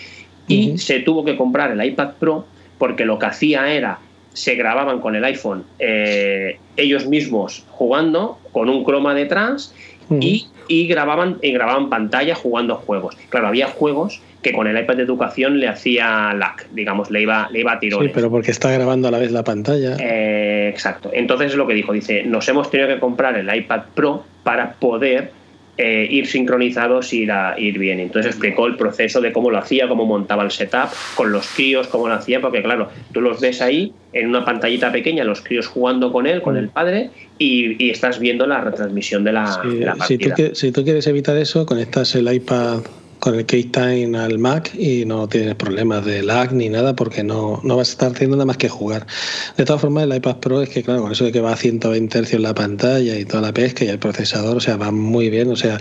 y se tuvo que comprar el iPad Pro porque lo que hacía era se grababan con el iPhone ellos mismos jugando con un croma detrás y, grababan, y grababan pantalla jugando juegos. Claro, había juegos que con el iPad de educación le hacía lag, digamos, le iba, le iba a tirones. Sí, pero porque está grabando a la vez la pantalla. Eh, exacto. Entonces es lo que dijo, dice, nos hemos tenido que comprar el iPad Pro para poder eh, ir sincronizados y ir, ir bien. Entonces explicó el proceso de cómo lo hacía, cómo montaba el setup, con los críos, cómo lo hacía, porque claro, tú los ves ahí en una pantallita pequeña, los críos jugando con él, con el padre, y, estás viendo la retransmisión de la, partida. si tú quieres evitar eso, conectas el iPad con el Time al Mac y no tienes problemas de lag ni nada porque no, no vas a estar haciendo nada más que jugar. De todas formas, el iPad Pro es que, claro, con eso de que va a 120 Hz la pantalla y toda la pesca y el procesador, o sea, va muy bien. O sea,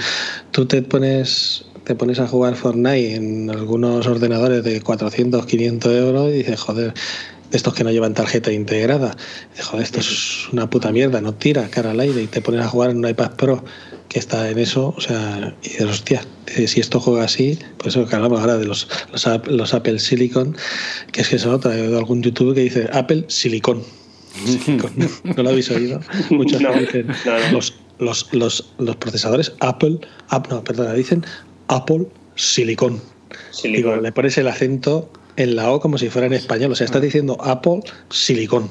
tú te pones te pones a jugar Fortnite en algunos ordenadores de 400, 500 euros y dices, joder, estos que no llevan tarjeta integrada. Joder, esto es una puta mierda, no tira cara al aire y te pones a jugar en un iPad Pro que está en eso, o sea, y dices, hostia, si esto juega así, pues eso que hablamos ahora de los, los, Apple Silicon, que es que eso, de algún youtuber que dice Apple Silicon. ¿No lo habéis oído? Muchos dicen Los, los, los, los, procesadores Apple, no, perdona, dicen Apple Silicon. Digo, le pones el acento en la O como si fuera en español, o sea, estás diciendo Apple Silicon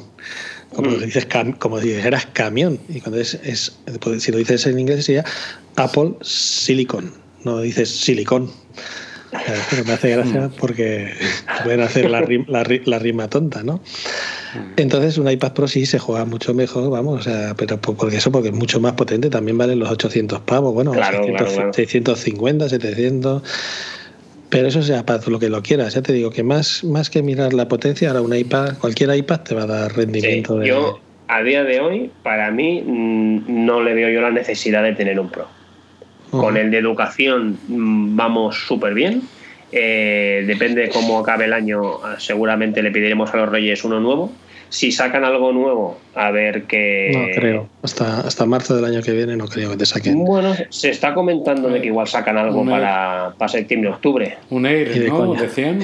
como mm. dices como dijeras camión y cuando es, es, si lo dices en inglés sería Apple Silicon no dices silicón pero me hace gracia mm. porque pueden hacer la rima, la, rima tonta, ¿no? Mm. Entonces un iPad Pro sí se juega mucho mejor, vamos, o sea, pero porque eso, porque es mucho más potente, también valen los 800 pavos, bueno, 650, 700. Pero eso sea para lo que lo quieras. Ya te digo que más, más que mirar la potencia, ahora un iPad, cualquier iPad te va a dar rendimiento. de... Yo, a día de hoy, para mí, mm, no le veo yo la necesidad de tener un Pro. Con el de educación mm, vamos súper bien. Eh, depende de cómo acabe el año, seguramente le pediremos a los Reyes uno nuevo si sacan algo nuevo, a ver qué. No creo. Hasta, hasta marzo del año que viene no creo que te saquen. Bueno, se está comentando de que igual sacan algo para, para septiembre-octubre. Un Air, ni de Coña.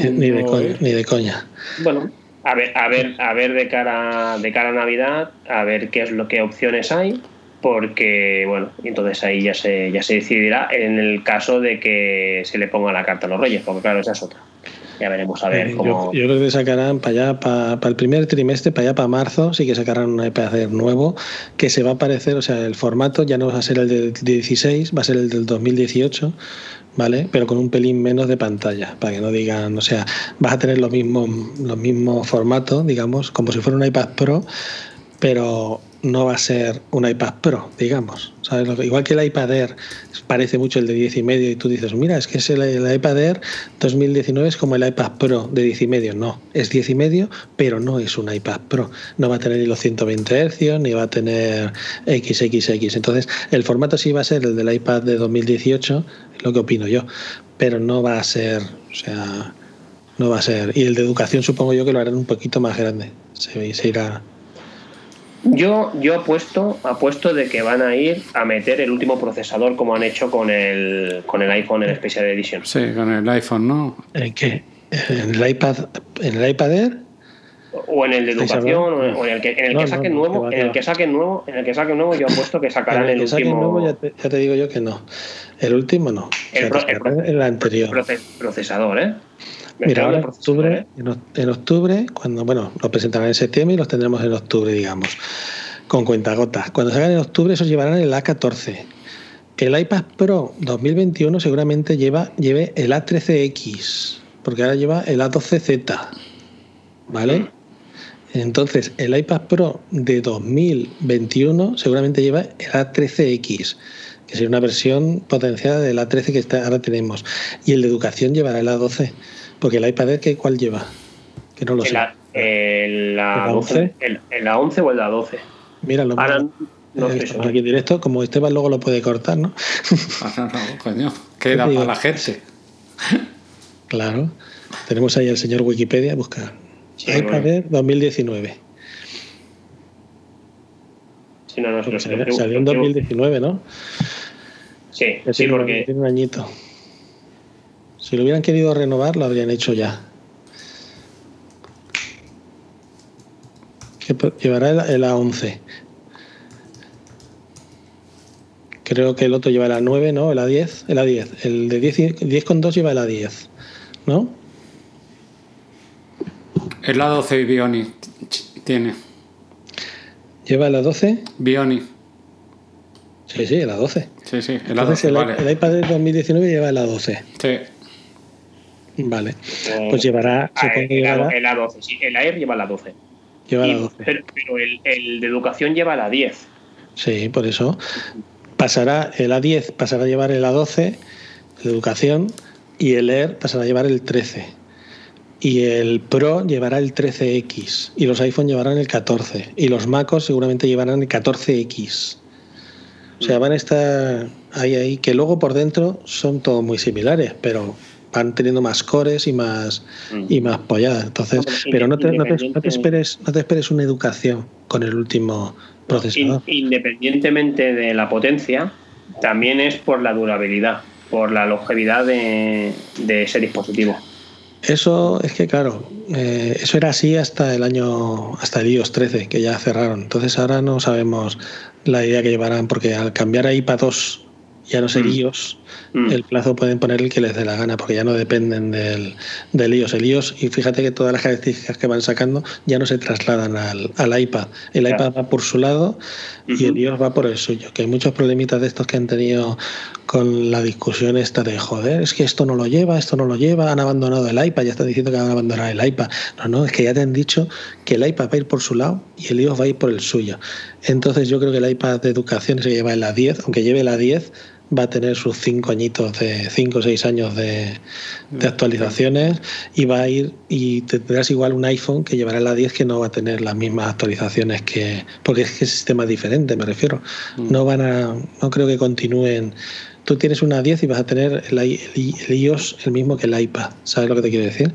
ni, de coña, ni de coña. Bueno, a ver, a ver, a ver de cara, de cara a Navidad, a ver qué es lo que opciones hay porque bueno, entonces ahí ya se, ya se decidirá en el caso de que se le ponga la carta a los reyes, porque claro, esa es otra ya veremos a ver eh, cómo. Yo, creo que sacarán para allá, para, el primer trimestre, para allá para marzo, sí que sacarán un iPad nuevo que se va a parecer, o sea, el formato ya no va a ser el del 16, va a ser el del 2018. ¿Vale? Pero con un pelín menos de pantalla, para que no digan, o sea, vas a tener los mismos, los mismos formatos, digamos, como si fuera un iPad Pro, pero no va a ser un iPad Pro, digamos. Igual que el iPad Air parece mucho el de 10 y medio y tú dices, mira, es que es el, iPad Air 2019 es como el iPad Pro de 10 y medio. No, es 10 y medio, pero no es un iPad Pro. No va a tener ni los 120 Hz ni va a tener XXX. Entonces, el formato sí va a ser el del iPad de 2018, es lo que opino yo, pero no va a ser, o sea, no va a ser. Y el de educación supongo yo que lo harán un poquito más grande. Se, se irá yo, yo apuesto, apuesto de que van a ir a meter el último procesador como han hecho con el, con el iPhone en Special Edition. Sí, con el iPhone, ¿no? ¿En qué? ¿En el iPad, en el iPad Air? O en el de educación, o en el que, en el que saquen nuevo, en el que saquen nuevo, en el que saquen nuevo, yo apuesto que sacarán el, el último. Nuevo ya te, ya te, digo yo que no. El último no. El, el, anterior. procesador, ¿eh? Mira, ahora en octubre, en octubre, cuando, bueno, los presentarán en septiembre y los tendremos en octubre, digamos, con cuentagotas. Cuando salgan en octubre, esos llevarán el A14. El iPad Pro 2021 seguramente lleva, lleve el A13X, porque ahora lleva el A12Z. ¿Vale? Entonces, el iPad Pro de 2021 seguramente lleva el A13X, que sería una versión potenciada del A13 que ahora tenemos. Y el de educación llevará el A12, porque el iPad Air, ¿cuál lleva? Que no lo sé. el, A11, el, A11 o el A12. Mira, lo ahora, no sé aquí directo, como Esteban luego lo puede cortar, ¿no? Ah, no, coño, queda para la gente. Claro. Tenemos ahí al señor Wikipedia, busca iPad Air 2019. Sí, no, no, Pero salió, salió en 2019, ¿no? Sí, sí, porque... Tiene un añito. Si lo hubieran querido renovar, lo habrían hecho ya. llevará el, A11. Creo que el otro lleva el A9, ¿no? El A10. El A10. El de 10, 10 con 2 lleva el A10. ¿No? El A12 Bioni tiene. ¿Lleva el A12? Bioni. Sí, sí, el A12. Sí, sí, el A12. el, vale. el, iPad del 2019 lleva el A12. Sí. Vale. Pues llevará. Ah, el, llevará... el, A12, sí. El Air lleva la 12. Lleva la 12. Pero, pero el, el, de educación lleva la 10. Sí, por eso. Pasará el A10, pasará a llevar el A12, de educación, y el Air pasará a llevar el 13 y el Pro llevará el 13X y los iPhone llevarán el 14 y los MacOS seguramente llevarán el 14X. O sea, van a estar ahí, ahí, que luego por dentro son todos muy similares, pero van teniendo más cores y más y más polladas. Entonces, pero no te, no, te, no te, esperes, no te esperes una educación con el último procesador. Independientemente de la potencia, también es por la durabilidad, por la longevidad de, de ese dispositivo. Eso es que, claro, eh, eso era así hasta el año, hasta el iOS 13, que ya cerraron. Entonces ahora no sabemos la idea que llevarán, porque al cambiar a iPad 2 ya no ser mm. iOS, mm. el plazo pueden poner el que les dé la gana, porque ya no dependen del, del, iOS. El iOS, y fíjate que todas las características que van sacando ya no se trasladan al, al iPad. El iPad va por su lado y el iOS va por el suyo. Que hay muchos problemitas de estos que han tenido con la discusión esta de joder, es que esto no lo lleva, esto no lo lleva, han abandonado el iPad, ya están diciendo que van a abandonar el iPad. No, no, es que ya te han dicho que el iPad va a ir por su lado y el iOS va a ir por el suyo. Entonces yo creo que el iPad de educación se lleva en la 10, aunque lleve la 10, va a tener sus cinco añitos de cinco o seis años de, de, actualizaciones y va a ir y tendrás igual un iPhone que llevará la 10 que no va a tener las mismas actualizaciones que porque es que el sistema es diferente me refiero mm. no van a no creo que continúen tú tienes una 10 y vas a tener el, el iOS el mismo que el iPad sabes lo que te quiero decir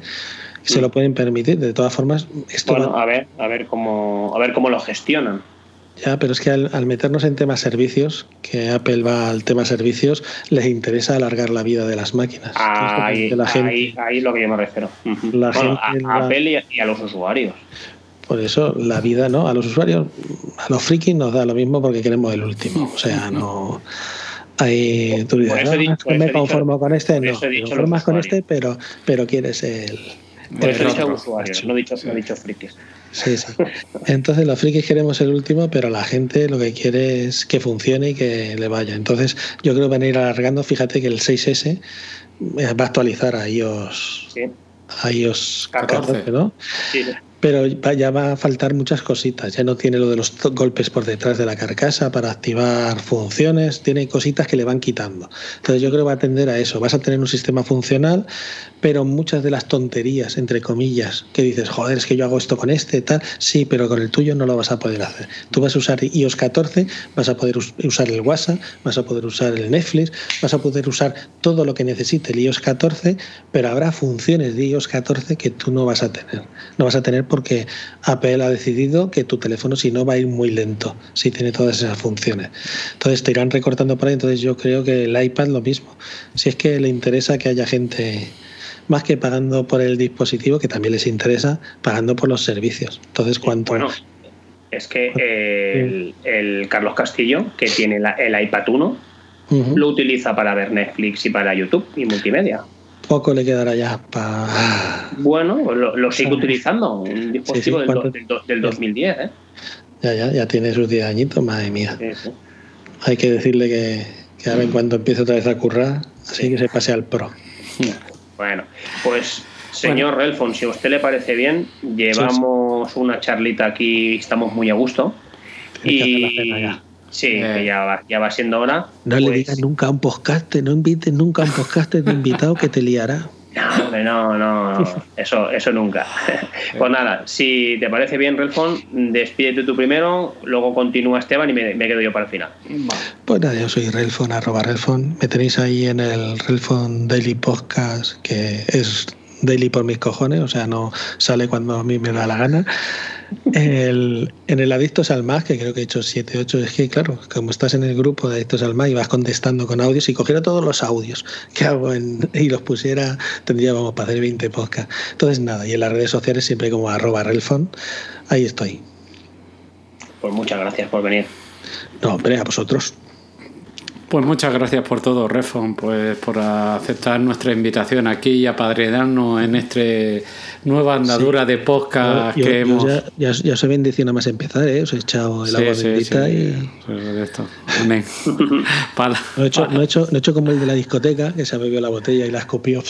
se lo mm. pueden permitir de todas formas esto bueno a ver a ver cómo a ver cómo lo gestionan ya, pero es que al, meternos en temas servicios, que Apple va al tema servicios, les interesa alargar la vida de las máquinas. ahí, la gente, ahí, lo que yo me refiero. La gente a, Apple y a, los usuarios. Por eso la vida, ¿no? A los usuarios, a los frikis nos da lo mismo porque queremos el último. O sea, no. Hay, tú dices, no, me conformo con este, no, me conformas con este, pero, pero quieres el. Por eso he dicho usuarios, no he dicho, no he dicho frikis. Sí, sí. Entonces los frikis queremos el último, pero la gente lo que quiere es que funcione y que le vaya. Entonces yo creo que van a ir alargando. Fíjate que el 6S va a actualizar a iOS, sí. a iOS 14, ¿no? Sí pero ya va a faltar muchas cositas. Ya no tiene lo de los golpes por detrás de la carcasa para activar funciones, tiene cositas que le van quitando. Entonces yo creo que va a tender a eso. Vas a tener un sistema funcional, pero muchas de las tonterías, entre comillas, que dices, joder, es que yo hago esto con este, tal, sí, pero con el tuyo no lo vas a poder hacer. Tú vas a usar iOS 14, vas a poder usar el WhatsApp, vas a poder usar el Netflix, vas a poder usar todo lo que necesite el iOS 14, pero habrá funciones de iOS 14 que tú no vas a tener. No vas a tener porque Apple ha decidido que tu teléfono si no va a ir muy lento, si tiene todas esas funciones. Entonces te irán recortando por ahí, entonces yo creo que el iPad lo mismo. Si es que le interesa que haya gente más que pagando por el dispositivo, que también les interesa, pagando por los servicios. Entonces, ¿cuánto? Bueno, es que el, Carlos Castillo, que tiene el iPad 1, lo utiliza para ver Netflix y para YouTube y multimedia. Poco le quedará ya para. Bueno, pues lo, sigo utilizando, un dispositivo del, 2010, ¿eh? Ya, ya, ya tiene sus 10 añitos, madre mía. Hay que decirle que, que a ver cuando empiece otra vez a currar, así que se pase al Pro. Bueno, pues señor Relfon, si a usted le parece bien, llevamos una charlita aquí, estamos muy a gusto. Y, Sí, que eh. ya va, ya va siendo hora. No le pues digas nunca a un podcast, no invites nunca a un podcast de invitado que te liará. No, no, no, eso, eso nunca. pues nada, si te parece bien, Relfon, despídete tú primero, luego continúa Esteban y me, quedo yo para el final. Pues nada, yo soy Relfon, arroba Relfon. Me tenéis ahí en el Relfon Daily Podcast, que es daily por mis cojones, o sea, no sale cuando a mí me da la gana. El, en el Adictos al Más, que creo que he hecho 7, 8, es que claro, como estás en el grupo de Adictos al Más y vas contestando con audios, y cogiera todos los audios que hago y los pusiera, tendríamos para hacer 20 podcasts. Entonces nada, y en las redes sociales siempre como arroba relfon, ahí estoy. Pues muchas gracias por venir. No, hombre, a vosotros. Pues muchas gracias por todo, Refon, pues por aceptar nuestra invitación aquí y apadrinarnos en este nueva andadura de podcast que hemos. Ya, ya, ya, se bendición nada más empezar, ¿eh? Os he echado el agua bendita y. Amén. no, he hecho, no, he hecho, no he hecho como el de la discoteca, que se ha bebido la botella y la escopió.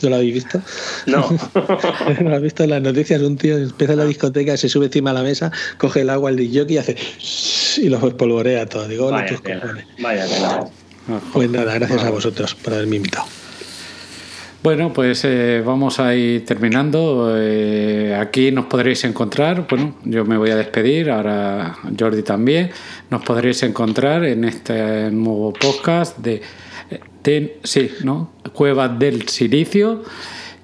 ¿No lo habéis visto? No. ¿No lo has visto en las noticias? Un tío empieza en la discoteca, se sube encima de la mesa, coge el agua, el DJ y hace. y los espolvorea todo. Digo, vaya, vaya Pues nada, gracias a vosotros por haberme invitado. Bueno, pues eh, vamos a ir terminando. Eh, aquí nos podréis encontrar. Bueno, yo me voy a despedir, ahora Jordi también. Nos podréis encontrar en este nuevo podcast de, sí, ¿no? Cuevas del Silicio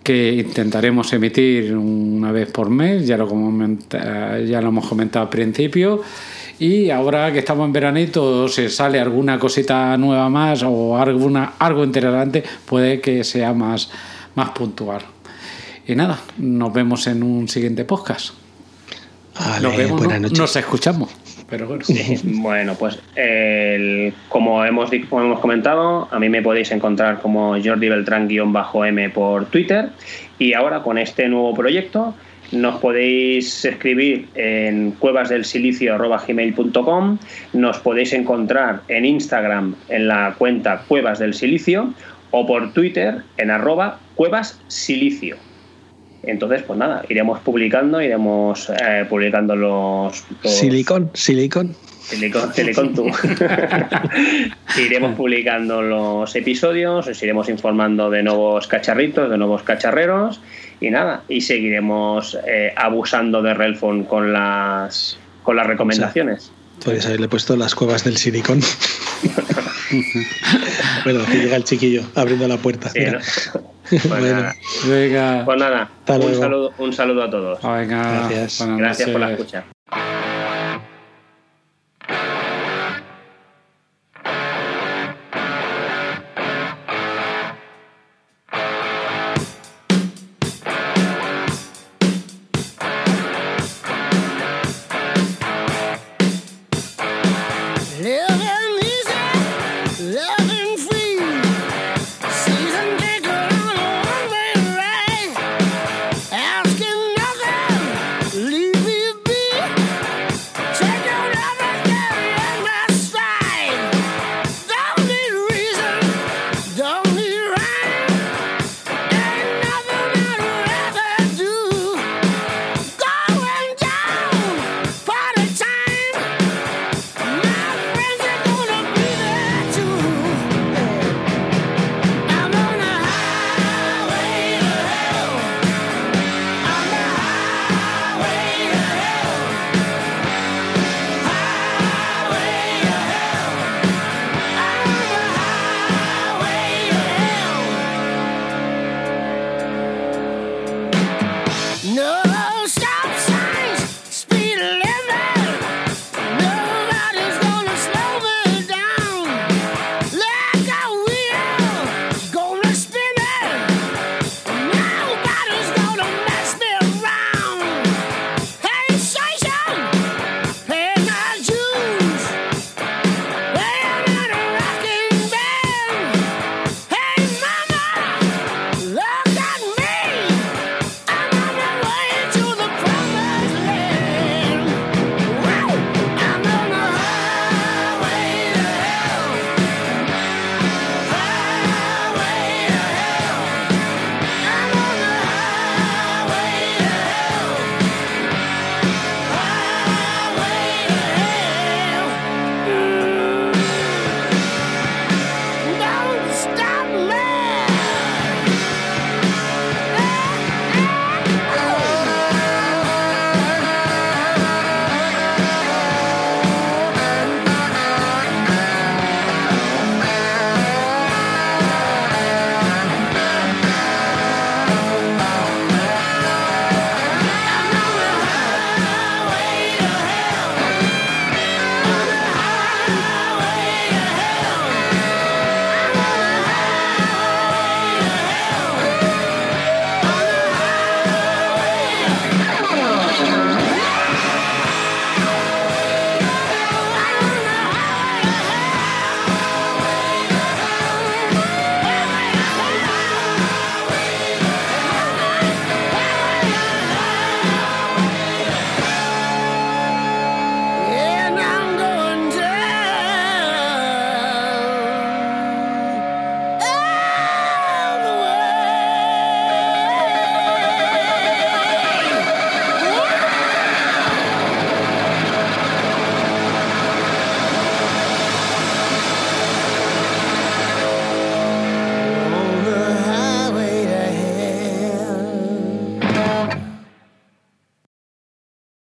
que intentaremos emitir una vez por mes, ya lo, ya lo hemos comentado al principio. Y ahora que estamos en veranito, si sale alguna cosita nueva más o alguna, algo interesante, puede que sea más, más puntual. Y nada, nos vemos en un siguiente podcast. nos vemos, nos escuchamos. Pero bueno. bueno, pues como, hemos, como hemos comentado, a mí me podéis encontrar como Jordi Beltrán-M por Twitter. Y ahora con este nuevo proyecto nos podéis escribir en cuevasdelsilicio.com, nos podéis encontrar en Instagram en la cuenta Cuevas del Silicio o por Twitter en arroba cuevassilicio. Entonces, pues nada, iremos publicando, iremos eh, publicando los, Silicón, silicón. Silicon, Silicon tú. iremos publicando los episodios, os iremos informando de nuevos cacharritos, de nuevos cacharreros y nada, y seguiremos eh, abusando de Relfon con las, con las recomendaciones. podrías haberle puesto las cuevas del silicón. bueno, aquí llega el chiquillo abriendo la puerta. Pues, bueno, venga. pues nada, un saludo, un saludo a todos. Venga, gracias. Gracias por la escucha.